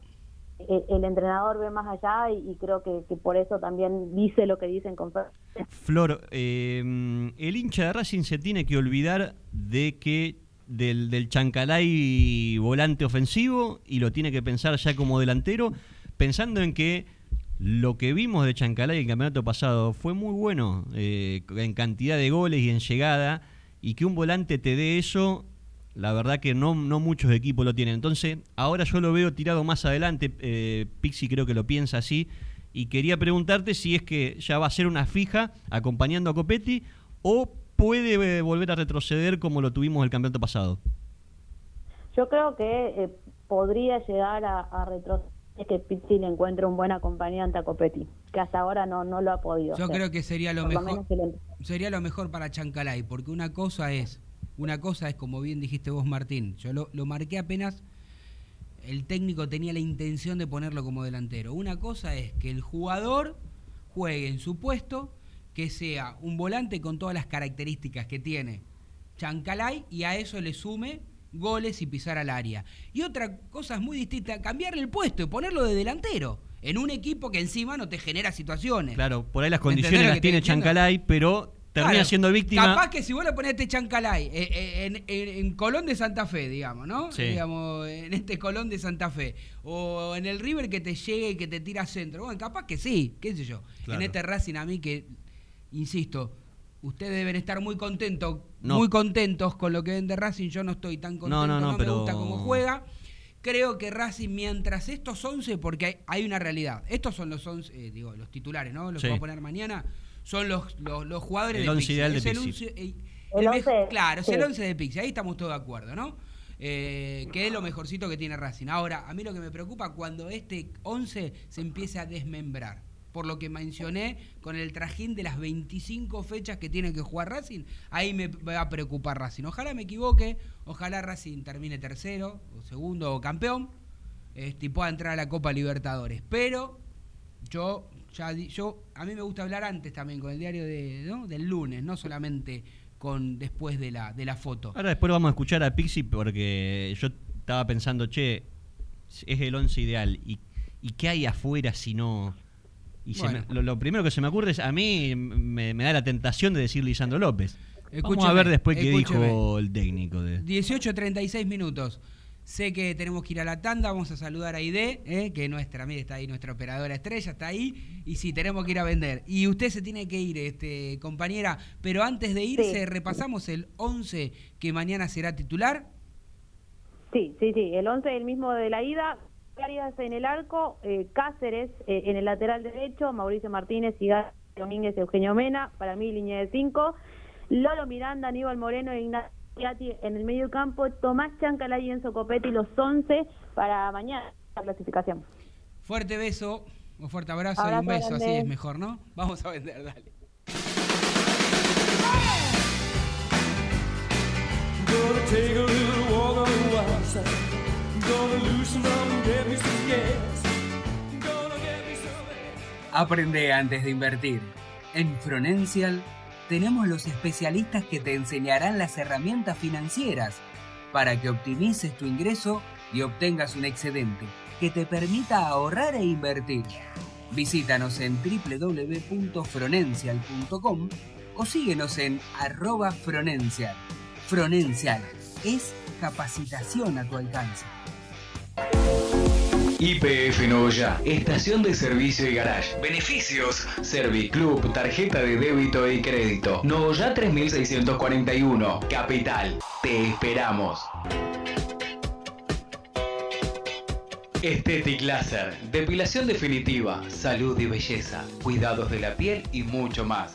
eh, el entrenador ve más allá y, creo que, por eso también dice lo que dicen con Flor, eh, el hincha de Racing se tiene que olvidar de que del, del Chancalay volante ofensivo y lo tiene que pensar ya como delantero, pensando en que lo que vimos de Chancalay el campeonato pasado fue muy bueno en cantidad de goles y en llegada, y que un volante te dé eso, la verdad que no, no muchos equipos lo tienen. Entonces, ahora yo lo veo tirado más adelante, eh, Pixi creo que lo piensa así, y quería preguntarte si es que ya va a ser una fija acompañando a Copetti o puede eh, volver a retroceder como lo tuvimos el campeonato pasado. Yo creo que eh, podría llegar a, a retroceder que Pizzi le encuentre un buen acompañante a Copetti, que hasta ahora no, no lo ha podido. Yo hacer. creo que sería lo Por mejor. sería lo mejor para Chancalay, porque una cosa es, una cosa es como bien dijiste vos Martín, yo lo, lo marqué apenas el técnico tenía la intención de ponerlo como delantero. Una cosa es que el jugador juegue en su puesto, que sea un volante con todas las características que tiene Chancalay y a eso le sume goles y pisar al área. Y otra cosa es muy distinta, cambiarle el puesto y ponerlo de delantero en un equipo que encima no te genera situaciones. Claro, por ahí las ¿Me entendés condiciones las tiene? Chancalay, pero termina Claro, siendo víctima. Capaz que si vos le ponés este Chancalay eh, eh, en, en- en Colón de Santa Fe, digamos, ¿no? Sí. Digamos, en este Colón de Santa Fe. O en el River que te llegue y que te tira centro. Bueno, capaz que sí, qué sé yo. Claro. En este Racing a mí que, insisto, ustedes deben estar muy contentos, No. muy contentos con lo que ven de Racing. Yo no estoy tan contento, No, no, no, me pero- gusta cómo juega. Creo que Racing, mientras estos 11, porque hay, hay una realidad, estos son los 11, eh, digo, los titulares, ¿no? Los Sí. que voy a poner mañana, son los, los, los jugadores El de once Pixi. ideal de Es el El el once, mej- claro, es el sí. 11 de Pixi, ahí estamos todos de acuerdo, ¿no? Eh, que es lo mejorcito que tiene Racing. Ahora, a mí lo que me preocupa cuando este 11 se empiece a desmembrar. Por lo que mencioné con el trajín de las 25 fechas que tiene que jugar Racing, ahí me va a preocupar Racing. Ojalá me equivoque, ojalá Racing termine tercero, o segundo, o campeón, este, y pueda entrar a la Copa Libertadores. Pero yo ya di- yo a mí me gusta hablar antes también con el diario de, ¿no? del lunes, no solamente con después de la de la foto. Ahora después vamos a escuchar a Pixi porque yo estaba pensando, che, es el 11 ideal. ¿Y, y qué hay afuera si no...? Y se Bueno. me- lo, lo primero que se me ocurre es, a mí me, me da la tentación de decir Lisandro López. Vamos a ver después qué escúcheme. dijo el técnico. De... 18.36 minutos. Sé que tenemos que ir a la tanda, vamos a saludar a Ide, eh, que nuestra, mire, está ahí, nuestra operadora estrella está ahí, y sí, tenemos que ir a vender. Y usted se tiene que ir, este, compañera, pero antes de irse, Sí. repasamos el 11 que mañana será titular. Sí, sí, sí. El 11 el mismo de la ida. Arias en el arco, eh, Cáceres eh, en el lateral derecho, Mauricio Martínez, Igar Domínguez, Eugenio Mena, para mí línea de 5, Lolo Miranda, Aníbal Moreno e Ignacio en el medio campo, Tomás Chancalay y Enzo Copetti los 11 para mañana la clasificación. Fuerte beso, un fuerte abrazo, y un beso, grande. así es mejor, ¿no? Vamos a vender, dale. Aprende antes de invertir. En Fronencial tenemos los especialistas que te enseñarán las herramientas financieras para que optimices tu ingreso y obtengas un excedente que te permita ahorrar e invertir. Visítanos en www.fronencial.com o síguenos en arroba Fronencial. Fronencial es capacitación a tu alcance. IPF Noya, estación de servicio y garage. Beneficios: Serviclub, tarjeta de débito y crédito. Noya 3641, Capital. Te esperamos. Estetic Laser, depilación definitiva, salud y belleza, cuidados de la piel y mucho más.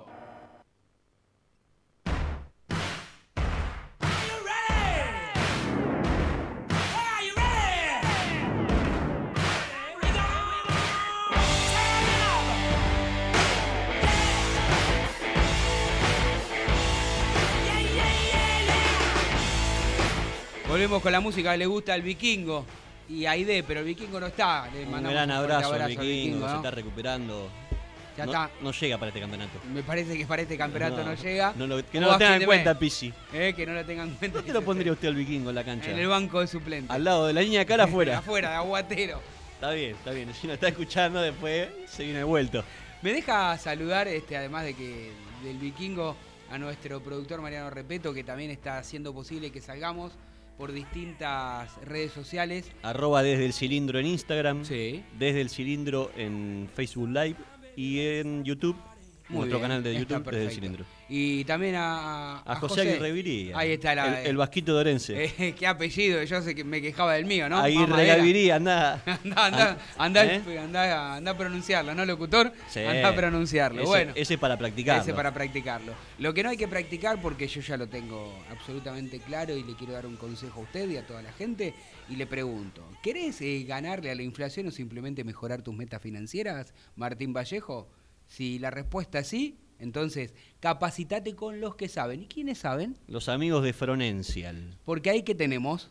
Volvemos con la música que le gusta al vikingo y a Aide, pero el vikingo no está. Le Un mandamos gran abrazo, al al vikingo, se está recuperando. Ya no, está. no llega para este campeonato. Me parece que para este campeonato no, llega. lo- que ¿Cómo no lo tengan en cuenta? Pisi. Eh, que no lo tengan en cuenta. ¿Dónde lo pondría usted al vikingo en la cancha? En el banco de suplentes. Al lado de la línea de cara afuera. Afuera, de aguatero. Está bien, está bien. Si no está escuchando, después se viene vuelto. Me deja saludar, este, además de que del vikingo, a nuestro productor Mariano Repeto, que también está haciendo posible que salgamos por distintas redes sociales. Arroba desde el cilindro en Instagram. Sí. Desde el cilindro en Facebook Live y en YouTube. Muy nuestro bien, canal de YouTube desde el cilindro. Y también a, A José Aguirre Viría. Ahí está la, El, el vasquito de Orense. Eh, qué apellido, yo sé que me quejaba del mío, ¿no? Aguirre. Gaviria, anda. Anda, anda, anda, ¿Eh? anda, anda a pronunciarlo, ¿no, locutor? Sí. Anda a pronunciarlo. Ese- bueno, Ese para practicar. ese para practicarlo. Lo que no hay que practicar, porque yo ya lo tengo absolutamente claro y le quiero dar un consejo a usted y a toda la gente, y le pregunto, ¿querés eh, ganarle a la inflación o simplemente mejorar tus metas financieras, Martín Vallejo? Si la respuesta es sí, entonces capacitate con los que saben. ¿Y quiénes saben? Los amigos de Fronencial. Porque ahí que tenemos.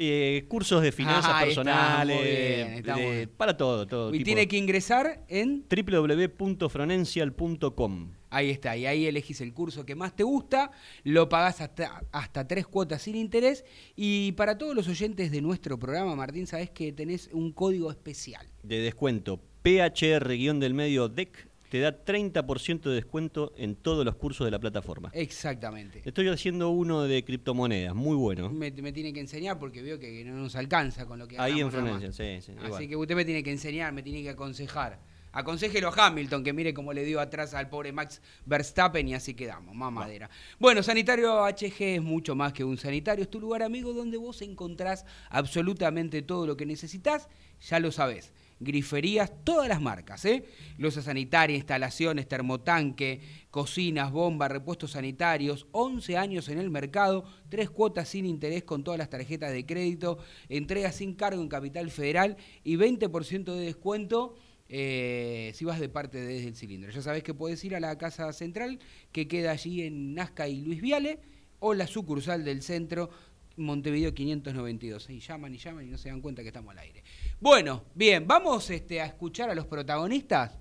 Eh, cursos de finanzas Ah, personales. bien, de- para todo, todo. Y tipo- tiene que ingresar en www.fronencial.com. Ahí está, y ahí elegís el curso que más te gusta, lo pagás hasta, hasta tres cuotas sin interés. Y para todos los oyentes de nuestro programa, Martín, sabés que tenés un código especial. De descuento. PHR-del medio DEC te da 30% de descuento en todos los cursos de la plataforma. Exactamente. Estoy haciendo uno de criptomonedas, muy bueno. Me, me tiene que enseñar porque veo que no nos alcanza con lo que Ahí en. Fronencial, sí, sí. Así igual. que usted me tiene que enseñar, me tiene que aconsejar. Aconsejelo a Hamilton que mire cómo le dio atrás al pobre Max Verstappen y así quedamos, más madera. Bueno, Sanitario HG es mucho más que un sanitario, es tu lugar amigo donde vos encontrás absolutamente todo lo que necesitas, ya lo sabés. Griferías, todas las marcas, ¿eh? Losa sanitaria, instalaciones, termotanque, cocinas, bombas, repuestos sanitarios, 11 años en el mercado, tres cuotas sin interés con todas las tarjetas de crédito, entrega sin cargo en Capital Federal y 20% de descuento eh, si vas de parte desde el cilindro. Ya sabés que puedes ir a la casa central que queda allí en Nazca y Luis Viale o la sucursal del centro Montevideo 592. Y llaman y llaman y no se dan cuenta que estamos al aire. Bueno, bien, vamos este, a escuchar a los protagonistas.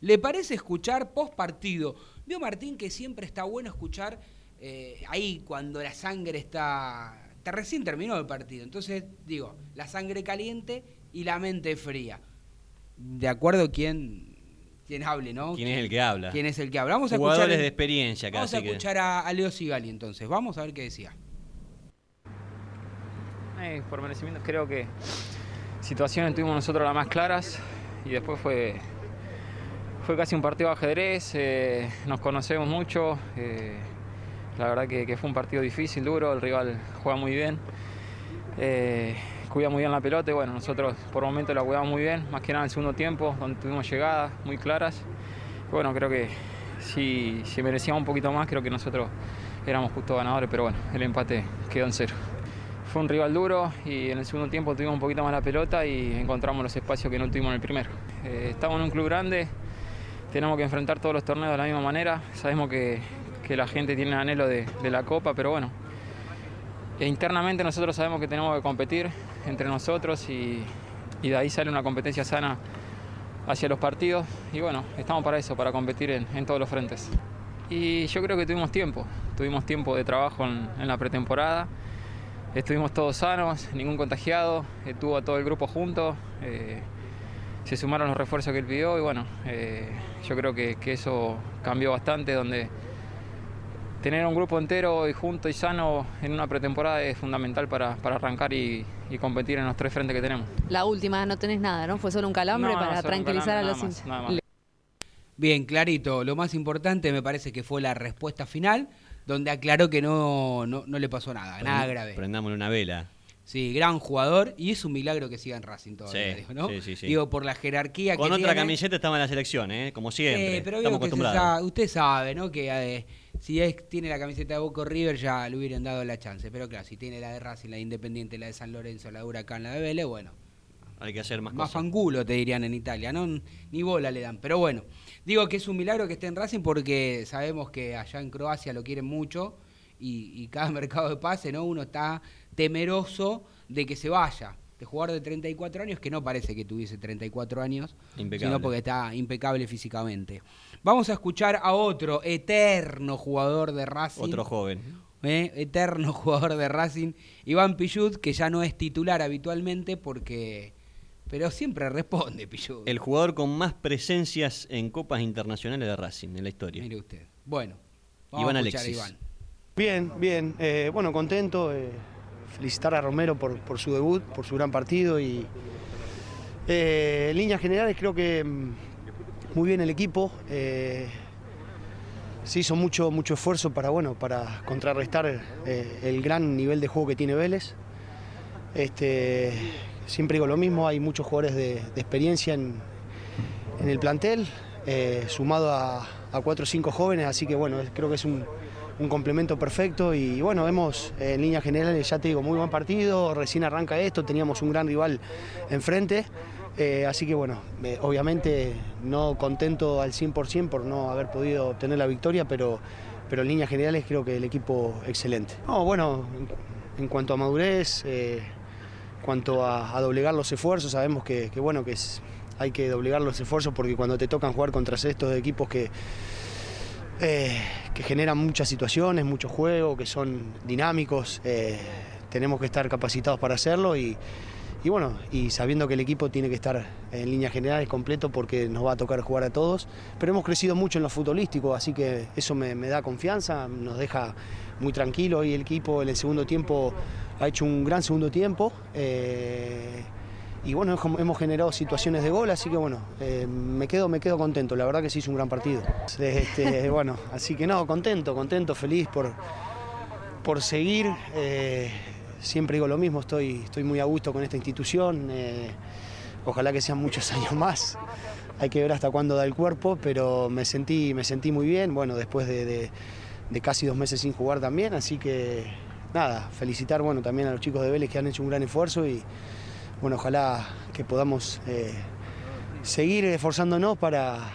¿Le parece escuchar post partido? Vio Martín que siempre está bueno escuchar eh, ahí cuando la sangre está, recién terminó el partido. Entonces, digo, la sangre caliente y la mente fría. De acuerdo quién, quién hable, ¿no? ¿Quién es el que habla? ¿Quién es el que habla? Vamos a Jugadores escuchar, de experiencia Vamos casi a que- escuchar a, a Leo Sigali entonces. Vamos a ver qué decía. Eh, por merecimiento creo que situaciones tuvimos nosotros las más claras y después fue, fue casi un partido de ajedrez, eh, nos conocemos mucho, eh, la verdad que, fue un partido difícil, duro, el rival juega muy bien, cuida muy bien la pelota y bueno, nosotros por momentos la cuidamos muy bien, más que nada en el segundo tiempo, donde tuvimos llegadas muy claras. Bueno, creo que si, si merecíamos un poquito más, creo que nosotros éramos justo ganadores, pero bueno, el empate quedó en cero. Fue un rival duro y en el segundo tiempo tuvimos un poquito más la pelota y encontramos los espacios que no tuvimos en el primero. Eh, estamos en un club grande, tenemos que enfrentar todos los torneos de la misma manera. Sabemos que, que la gente tiene el anhelo de, de la Copa, pero bueno, e internamente nosotros sabemos que tenemos que competir entre nosotros y, y de ahí sale una competencia sana hacia los partidos. Y bueno, estamos para eso, para competir en, en todos los frentes. Y yo creo que tuvimos tiempo, tuvimos tiempo de trabajo en, en la pretemporada. Estuvimos todos sanos, ningún contagiado, estuvo todo el grupo junto, eh, se sumaron los refuerzos que él pidió y bueno, eh, yo creo que, que eso cambió bastante, donde tener un grupo entero y junto y sano en una pretemporada es fundamental para, para arrancar y, y competir en los tres frentes que tenemos. La última, no tenés nada, ¿no? Fue solo un calambre No, no, para tranquilizar calambre, a los hinchas. Bien, clarito. Lo más importante me parece que fue la respuesta final, donde aclaró que no, no, no le pasó nada, nada grave. Prendámosle una vela. Sí, gran jugador y es un milagro que siga en Racing todavía, Sí, digo, ¿no? sí, sí, sí. Digo, por la jerarquía Con que otra tiene. camiseta estaba en la selección, ¿eh? como siempre. Eh, pero Estamos acostumbrados. sabe- usted sabe, ¿no? Que eh, si es, tiene la camiseta de Boca River ya le hubieran dado la chance. Pero claro, si tiene la de Racing, la de Independiente, la de San Lorenzo, la de Huracán, la de Vélez, bueno, Hay que hacer más, más cosas. fangulo te dirían en Italia, ¿no? Ni bola le dan. Pero bueno, digo que es un milagro que esté en Racing porque sabemos que allá en Croacia lo quieren mucho y, y cada mercado de pase, ¿no? Uno está temeroso de que se vaya. De jugador de 34 años, que no parece que tuviese 34 años, Impecable. sino porque está impecable físicamente. Vamos a escuchar a otro eterno jugador de Racing. Otro joven. ¿eh? eterno jugador de Racing, Iván Pichut, que ya no es titular habitualmente porque... Pero siempre responde Pichut. El jugador con más presencias en copas internacionales de Racing en la historia. Mire usted. Bueno, vamos Iván a escuchar Alexis. a Iván. Bien, bien. Eh, bueno, contento. eh, felicitar a Romero por, por su debut, por su gran partido y eh, en líneas generales creo que mm, muy bien el equipo. eh, se hizo mucho, mucho esfuerzo para, bueno, para contrarrestar eh, el gran nivel de juego que tiene Vélez. Este, siempre digo lo mismo, hay muchos jugadores de, experiencia en, el plantel, eh, sumado a, a cuatro o cinco jóvenes, así que bueno, creo que es un, complemento perfecto y bueno, hemos eh, en líneas generales, ya te digo, muy buen partido, recién arranca esto, teníamos un gran rival enfrente, eh, así que bueno, obviamente no contento al 100% por no haber podido obtener la victoria, pero, pero en líneas generales creo que el equipo excelente. No, bueno, en, cuanto a madurez, cuanto a, a doblegar los esfuerzos, sabemos que, bueno, que hay que doblegar los esfuerzos porque cuando te tocan jugar contra estos equipos que, eh, que generan muchas situaciones, mucho juego, que son dinámicos, eh, tenemos que estar capacitados para hacerlo y, bueno, y sabiendo que el equipo tiene que estar en líneas generales completo porque nos va a tocar jugar a todos, pero hemos crecido mucho en lo futbolístico, así que eso me da confianza, nos deja muy tranquilo y el equipo en el segundo tiempo ha hecho un gran segundo tiempo. eh, y bueno, hemos- generado situaciones de gol, así que bueno, eh, me, quedo, me quedo contento, la verdad que se hizo un gran partido. Este, bueno, así que no, contento, contento, feliz por, por seguir. eh, siempre digo lo mismo, estoy, estoy muy a gusto con esta institución. ojalá que sean muchos años más. Hay que ver hasta cuándo da el cuerpo, pero me sentí, me sentí muy bien, bueno, después de, de- de casi dos meses sin jugar también, así que nada, felicitar bueno, también a los chicos de Vélez que han hecho un gran esfuerzo y bueno, ojalá que podamos eh, seguir esforzándonos para,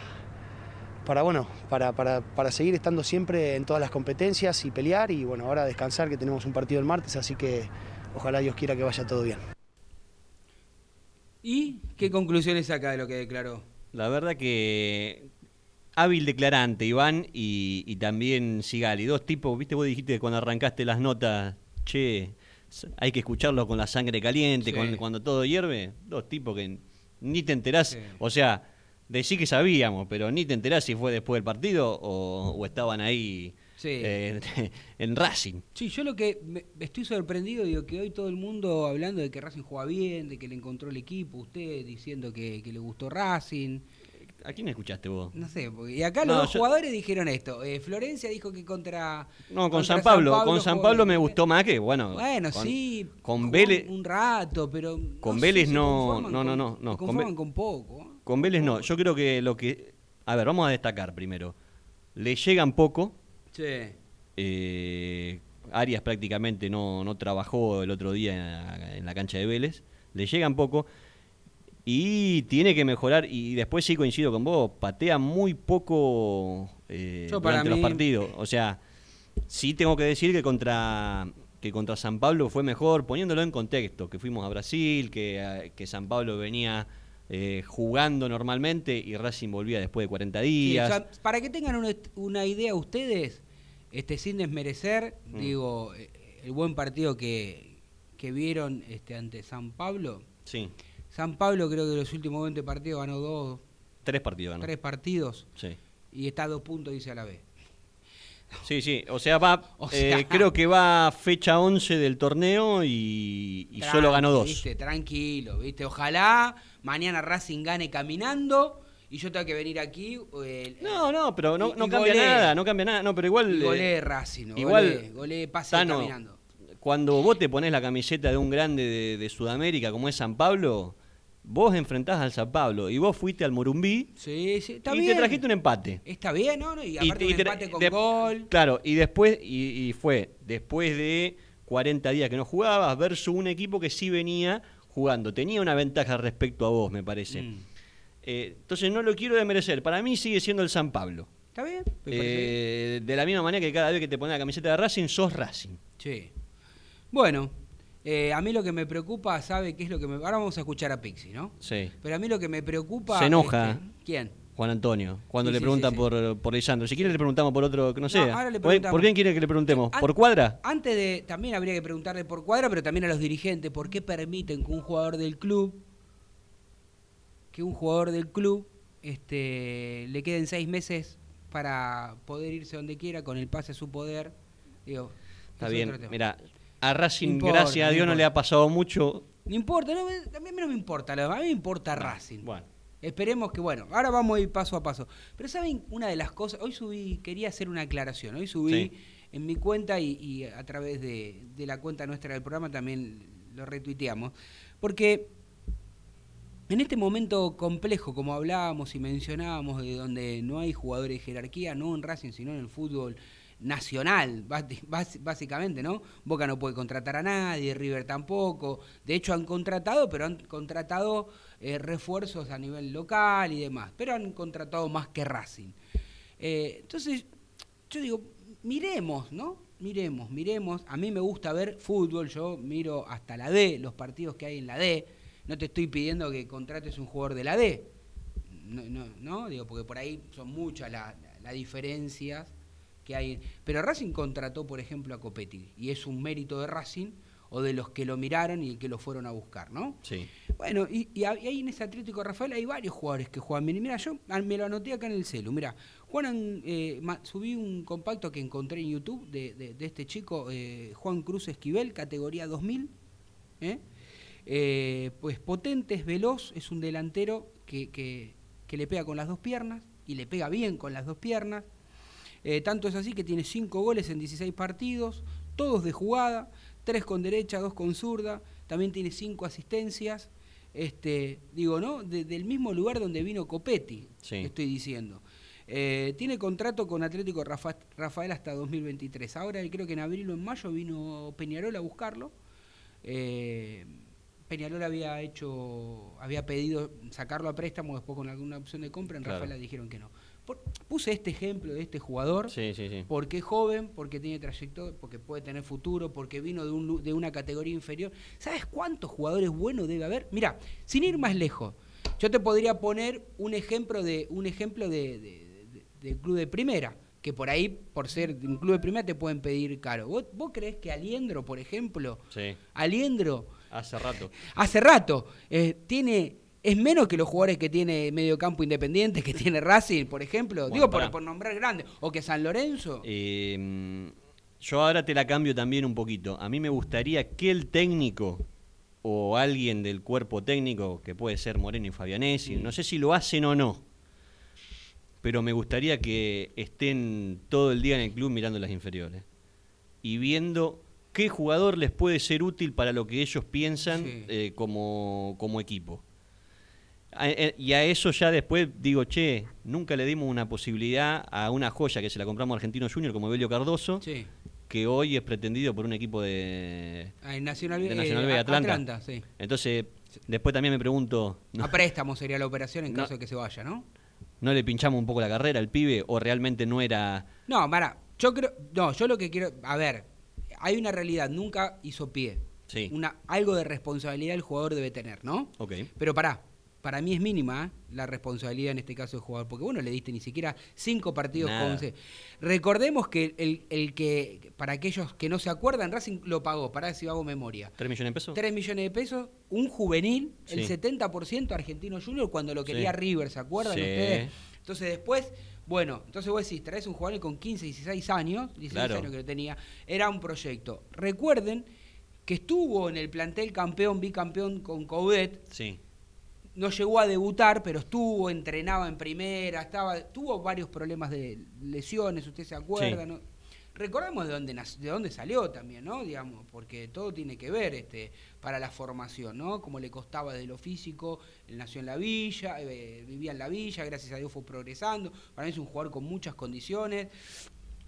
para, bueno, para, para- para seguir estando siempre en todas las competencias y pelear y bueno, ahora descansar que tenemos un partido el martes, así que ojalá Dios quiera que vaya todo bien. ¿Y qué conclusiones saca de lo que declaró? La verdad que hábil declarante, Iván, y, y también Sigali. Dos tipos, viste, vos dijiste cuando arrancaste las notas, che, hay que escucharlo con la sangre caliente, Sí. con- cuando todo hierve. Dos tipos que ni te enterás, Sí. o sea, decí que sabíamos, pero ni te enterás si fue después del partido o, o estaban ahí Sí. eh, en Racing. Sí, yo lo que me- estoy sorprendido, digo, que hoy todo el mundo hablando de que Racing juega bien, de que le encontró el equipo, usted diciendo que, que le gustó Racing, ¿A quién escuchaste vos? no sé, porque- y acá los No, dos yo- jugadores dijeron esto, eh, Florencia dijo que contra... No, con contra San Pablo, con San Pablo me gustó más que, bueno. Bueno, con- sí, Con Vélez, un rato, pero... con no Vélez sé, no- no, no, con- no, no, se con Ve- con poco. Con Vélez no, yo creo que lo que... A ver, vamos a destacar primero. Le llegan poco. Sí. eh, Arias prácticamente no, no trabajó el otro día en, en la cancha de Vélez. Le llegan poco. Y tiene que mejorar. Y después sí coincido con vos. Patea muy poco eh, Yo los partidos. O sea, sí tengo que decir que contra que contra San Pablo fue mejor, poniéndolo en contexto, que fuimos a Brasil, que, eh, que San Pablo venía eh, jugando normalmente y Racing volvía después de 40 Sí, días. o sea, para que tengan una, una idea ustedes, este, sin desmerecer, Mm. digo, eh, el buen partido que, que vieron este, ante San Pablo. sí, San Pablo creo que de los últimos 20 partidos ganó dos, tres partidos ganó. tres partidos Sí. y está a dos puntos, dice a la vez. Sí, sí, o sea, va, O eh, creo que va fecha 11 del torneo y, y solo ganó dos. Viste, tranquilo, viste. Ojalá mañana Racing gane caminando y yo tengo que venir aquí. eh, No, no, pero no, y- no y cambia golee. nada, no cambia nada, no, pero igual... Eh, golee Racing, igual, golee, golee pase Tano, caminando. cuando vos te pones la camiseta de un grande de, de Sudamérica como es San Pablo, vos enfrentás al San Pablo y vos fuiste al Morumbí Sí, sí, está y bien. te trajiste un empate. Está bien, ¿no? Y Y- aparte y un te- empate con de- gol. Claro, y después, y, y fue después de 40 días que no jugabas, versus un equipo que sí venía jugando. Tenía una ventaja respecto a vos, me parece. Mm. Eh, entonces no lo quiero desmerecer. Para mí sigue siendo el San Pablo. ¿Está bien? Parece bien. Eh, de la misma manera que cada vez que te pones la camiseta de Racing, sos Racing. Sí. Bueno, eh, a mí lo que me preocupa, ¿sabe qué es lo que me... Ahora vamos a escuchar a Pixi, ¿no? Sí. Pero a mí lo que me preocupa... Se enoja. este, ¿Quién? Juan Antonio, cuando Sí, le sí, preguntan sí, por, por Lisandro. Si quiere le preguntamos por otro, no sé. ahora le ¿Por- preguntamos. ¿Por quién quiere que le preguntemos? An- ¿Por cuadra? Antes de... También habría que preguntarle por cuadra, pero también a los dirigentes, ¿por qué permiten que un jugador del club, que un jugador del club, este, le queden seis meses para poder irse donde quiera con el pase a su poder? Digo, Está es bien. Mira, a Racing, importa, gracias a Dios, no le ha pasado mucho. No importa, no, a mí no me importa, a mí me importa Racing. Bueno. Esperemos que, bueno, ahora vamos a ir paso a paso. Pero saben, una de las cosas, hoy subí, quería hacer una aclaración, hoy subí Sí. en mi cuenta y, y a través de, de la cuenta nuestra del programa también lo retuiteamos, porque en este momento complejo, como hablábamos y mencionábamos, de donde no hay jugadores de jerarquía, no en Racing, sino en el fútbol nacional, básicamente, ¿no? Boca no puede contratar a nadie, River tampoco. De hecho, han contratado, pero han contratado eh, refuerzos a nivel local y demás. Pero han contratado más que Racing. Eh, entonces, yo digo, miremos, ¿no? Miremos, miremos. A mí me gusta ver fútbol, yo miro hasta la D, los partidos que hay en la D. No te estoy pidiendo que contrates un jugador de la D. No, no, no, digo, porque por ahí son muchas las diferencias que hay. Pero Racing contrató, por ejemplo, a Copetti, y es un mérito de Racing o de los que lo miraron y que lo fueron a buscar, ¿no? Sí. Bueno, y, y ahí en ese Atlético Rafael hay varios jugadores que juegan bien. Y mira, yo ah, me lo anoté acá en el celu. Mira, Juan, eh, subí un compacto que encontré en YouTube de, de- de este chico, eh, Juan Cruz Esquivel, categoría 2000. ¿eh? Eh, pues potente, es veloz, es un delantero que, que- que le pega con las dos piernas y le pega bien con las dos piernas. Eh, tanto es así que tiene cinco goles en 16 partidos, todos de jugada, tres con derecha, dos con zurda, también tiene cinco asistencias. Este, digo, ¿no? De- del mismo lugar donde vino Copetti, Sí. estoy diciendo. Eh, tiene contrato con Atlético Rafa- Rafael hasta 2023. Ahora creo que en abril o en mayo vino Peñarol a buscarlo. Eh, Peñarol había hecho, había pedido sacarlo a préstamo después con alguna opción de compra, en Claro. Rafael le dijeron que no. Por- puse este ejemplo de este jugador Sí, sí, sí. porque es joven, porque tiene trayectoria, porque puede tener futuro, porque vino de, un de una categoría inferior. ¿Sabes cuántos jugadores buenos debe haber? Mira, sin ir más lejos, yo te podría poner un ejemplo de un ejemplo de, de- club de primera, que por ahí, por ser un club de primera, te pueden pedir caro. ¿Vos, vos creés que Aliendro, por ejemplo, Sí, Aliendro, hace rato. hace rato, eh, tiene... Es menos que los jugadores que tiene medio campo independiente, que tiene Racing, por ejemplo. Bueno, Digo, por, por nombrar grandes. O que San Lorenzo. Eh, yo ahora te la cambio también un poquito. A mí me gustaría que el técnico o alguien del cuerpo técnico, que puede ser Moreno y Fabianesi, no sé si lo hacen o no, pero me gustaría que estén todo el día en el club mirando las inferiores y viendo qué jugador les puede ser útil para lo que ellos piensan Sí. eh, como, como equipo. A- eh, Y a eso ya después digo, che, nunca le dimos una posibilidad a una joya que se la compramos a Argentino Junior como Belio Cardoso, Sí. que hoy es pretendido por un equipo de, Ah, Nacional, de eh, B, Atlanta. sí. Entonces, después también me pregunto, ¿no, A préstamo sería la operación en No. caso de que se vaya, ¿no? ¿no le pinchamos un poco la carrera al pibe o realmente no era... No, Mara, yo creo. No, yo lo que quiero. A ver, hay una realidad, nunca hizo pie. Sí, Una, algo de responsabilidad el jugador debe tener, ¿no? ok. Pero pará, para mí es mínima ¿eh? la responsabilidad en este caso del jugador, porque vos no le diste ni siquiera cinco partidos Nada. con... se- Recordemos que el, el que, para aquellos que no se acuerdan, Racing lo pagó, pará si hago memoria. ¿Tres millones de pesos? 3 millones de pesos, un juvenil, el Sí. 70% argentino junior cuando lo quería Sí. River, ¿se acuerdan Sí. ustedes? Entonces después, bueno, entonces vos decís, traes un jugador con 15, 16 años, 16 Claro. años que lo tenía, era un proyecto. Recuerden que estuvo en el plantel campeón, bicampeón con Coudet, Sí, no llegó a debutar, pero estuvo, entrenaba en primera, estaba, tuvo varios problemas de lesiones, usted se acuerda, Sí. ¿no? Recordemos de dónde, de dónde salió también, ¿no? Digamos, porque todo tiene que ver este, para la formación, ¿no? Como le costaba de lo físico, él nació en la villa, eh, vivía en la villa, gracias a Dios fue progresando, para mí es un jugador con muchas condiciones,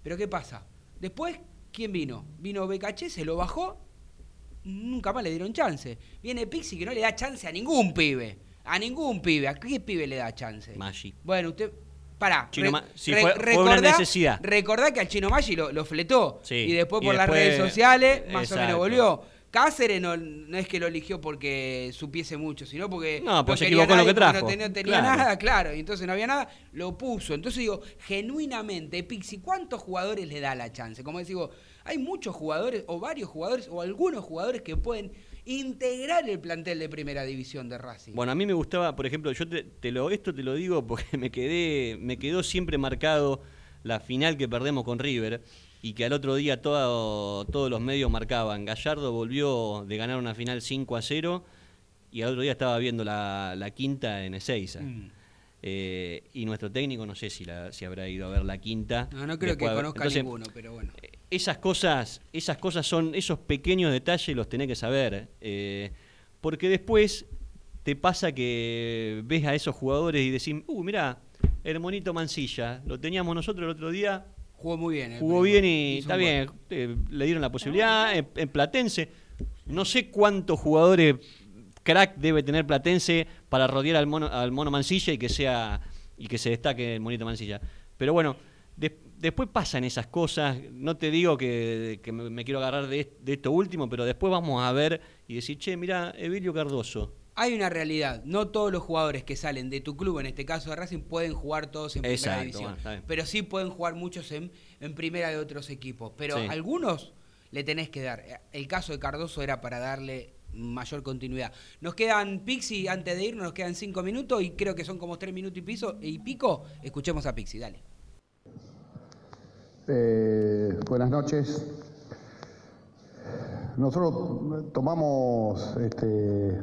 pero ¿qué pasa? Después, ¿quién vino? Vino Becaché, se lo bajó, nunca más le dieron chance. Viene Pixi que no le da chance a ningún pibe. A ningún pibe. ¿A qué pibe le da chance? Maggi. Bueno, usted. Pará. Chino Ma- sí, fue- fue una recordá- necesidad. Recordá que al Chino Maggi lo, lo fletó. Sí, Y después y por las redes sociales, más o menos volvió. Cáceres no, no es que lo eligió porque supiese mucho, sino porque No, pues se quería equivocó en lo nadie, que trajo. No tenía, tenía Claro. nada, claro, y entonces no había nada, lo puso. Entonces digo, genuinamente, Pixi, ¿cuántos jugadores le da la chance? Como digo, hay muchos jugadores, o varios jugadores, o algunos jugadores que pueden integrar el plantel de primera división de Racing. Bueno, a mí me gustaba, por ejemplo, yo te, te lo, esto te lo digo porque me quedé, me quedó siempre marcado la final que perdemos con River y que al otro día todo- todos los medios marcaban. Gallardo volvió de ganar una final 5 a 0 y al otro día estaba viendo la, la quinta en Ezeiza. Mm. Eh, y nuestro técnico no sé si, la, si habrá ido a ver la quinta. No, no creo Después que conozca entonces, ninguno, pero bueno. esas cosas, esas cosas son, esos pequeños detalles los tenés que saber. eh, porque después te pasa que ves a esos jugadores y decís, uh, mirá, el monito Mancilla, lo teníamos nosotros el otro día, Jugó muy bien. jugó bien y está bien, eh, le dieron la posibilidad en, en Platense. No sé cuántos jugadores crack debe tener Platense para rodear al mono, al mono Mancilla y que sea y que se destaque el monito Mancilla. Pero bueno, de- después pasan esas cosas. No te digo que, que me, me quiero agarrar de, est- de esto último, pero después vamos a ver y decir, che, mira, Evilio Cardoso. Hay una realidad, no todos los jugadores que salen de tu club, en este caso de Racing, pueden jugar todos en primera división. bueno, pero sí pueden jugar muchos en, en primera de otros equipos. Pero Sí. algunos le tenés que dar. El caso de Cardoso era para darle mayor continuidad. Nos quedan, Pixi, antes de irnos, nos quedan cinco minutos y creo que son como tres minutos y, piso, y pico. Escuchemos a Pixi, dale. Eh, buenas noches. nosotros tomamos este,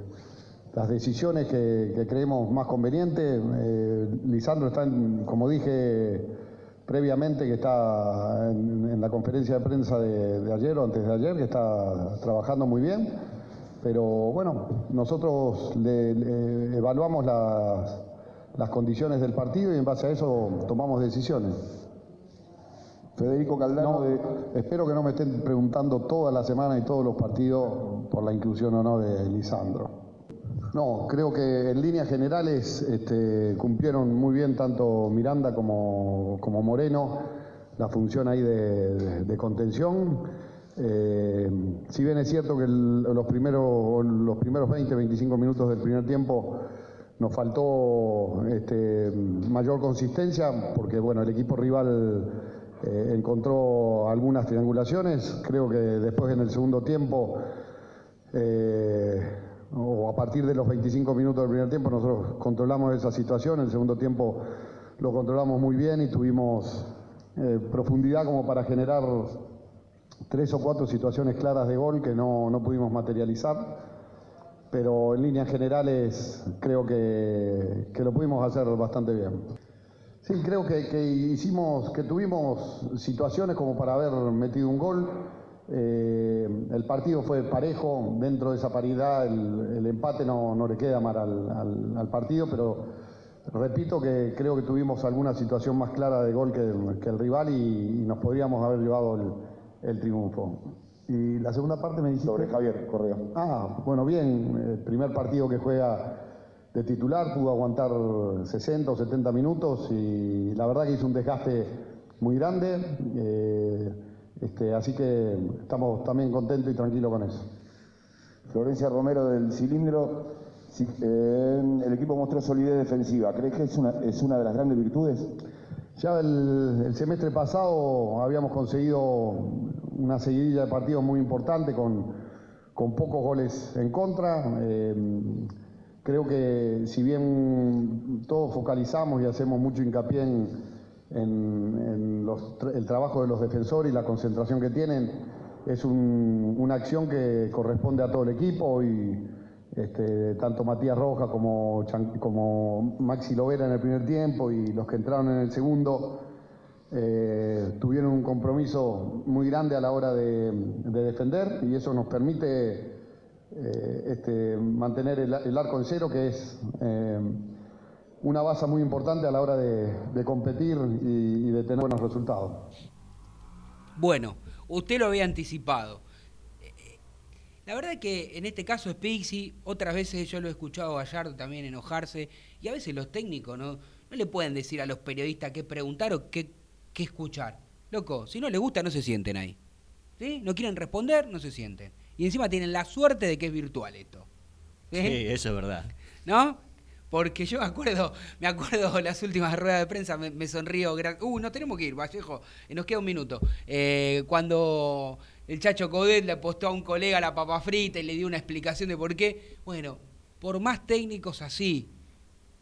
las decisiones que, que creemos más convenientes. Eh, Lisandro está, en- como dije previamente, que está en, en la conferencia de prensa de, de ayer o antes de ayer, que está trabajando muy bien. Pero bueno, nosotros le- le evaluamos las, las condiciones del partido y en base a eso tomamos decisiones. Federico Caldano No, Espero que no me estén preguntando toda la semana y todos los partidos por la inclusión o no de Lisandro. No, creo que en líneas generales este, cumplieron muy bien tanto Miranda como, como Moreno la función ahí de, de- de contención. Eh, si bien es cierto que los, primeros, los primeros 20, 25 minutos del primer tiempo nos faltó este, mayor consistencia porque bueno, el equipo rival eh, encontró algunas triangulaciones. Creo que después en el segundo tiempo, eh, o a partir de los 25 minutos del primer tiempo, nosotros controlamos esa situación. El segundo tiempo lo controlamos muy bien y tuvimos profundidad como para generar tres o cuatro situaciones claras de gol que no, no pudimos materializar. Pero en líneas generales creo que, que lo pudimos hacer bastante bien. Sí, creo que, hicimos, que tuvimos situaciones como para haber metido un gol. Eh, el partido fue parejo, dentro de esa paridad el, empate no, no le queda mal al, al- al partido, pero repito que creo que tuvimos alguna situación más clara de gol que el, que el rival y, y nos podríamos haber llevado el, el triunfo. Y la segunda parte me dijiste... Sobre Javier Correa. Ah, bueno, bien, el primer partido que juega de titular, pudo aguantar 60 o 70 minutos y la verdad que hizo un desgaste muy grande, eh, este, así que estamos también contentos y tranquilos con eso. Florencia Romero del Cilindro. Eh, el equipo mostró solidez defensiva. ¿Crees que es una, es una de las grandes virtudes? Ya el, el semestre pasado habíamos conseguido una seguidilla de partidos muy importante con, con pocos goles en contra. Eh, creo que si bien todos focalizamos y hacemos mucho hincapié en, en- en el trabajo de los defensores y la concentración que tienen, es un- una acción que corresponde a todo el equipo y este, tanto Matías Roja como, como Maxi Lovera en el primer tiempo y los que entraron en el segundo eh, tuvieron un compromiso muy grande a la hora de, de defender y eso nos permite eh, este, mantener el, arco en cero, que es eh, una base muy importante a la hora de, competir y de tener buenos resultados. Bueno, usted lo había anticipado. La verdad que en este caso es Pixi, otras veces yo lo he escuchado a Gallardo también enojarse, y a veces los técnicos no, no le pueden decir a los periodistas qué preguntar o qué, qué escuchar. Loco, si no les gusta no se sienten ahí. ¿Sí? No quieren responder, no se sienten. Y encima tienen la suerte de que es virtual esto. Sí, eso es verdad. ¿No? Porque yo me acuerdo, me acuerdo las últimas ruedas de prensa, me, me sonrío. Uh, nos tenemos que ir, Vallejo, eh, nos queda un minuto. Eh, cuando el Chacho Codet le apostó a un colega la papa frita y le dio una explicación de por qué. Bueno, por más técnicos así,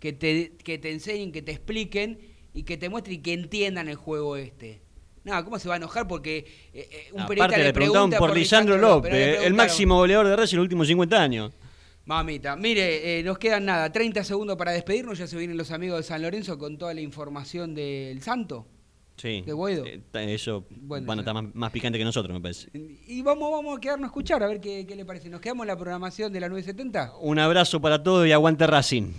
que te, que te enseñen, que te expliquen y que te muestren y que entiendan el juego este. Nada, ¿cómo se va a enojar? Porque eh, eh, un periodista Aparte le, le preguntaron pregunta por Lisandro López, le el máximo goleador de Racing en los últimos 50 años. Mamita, mire, eh, nos quedan nada, 30 segundos para despedirnos, ya se vienen los amigos de San Lorenzo con toda la información del Santo. Sí. ¿De Guaido? Eh, Eso Bueno, van a estar más, más picante que nosotros, me parece. Y vamos, vamos a quedarnos a escuchar, a ver qué, qué le parece. ¿Nos quedamos en la programación de la 970? Un abrazo para todos y aguante Racing.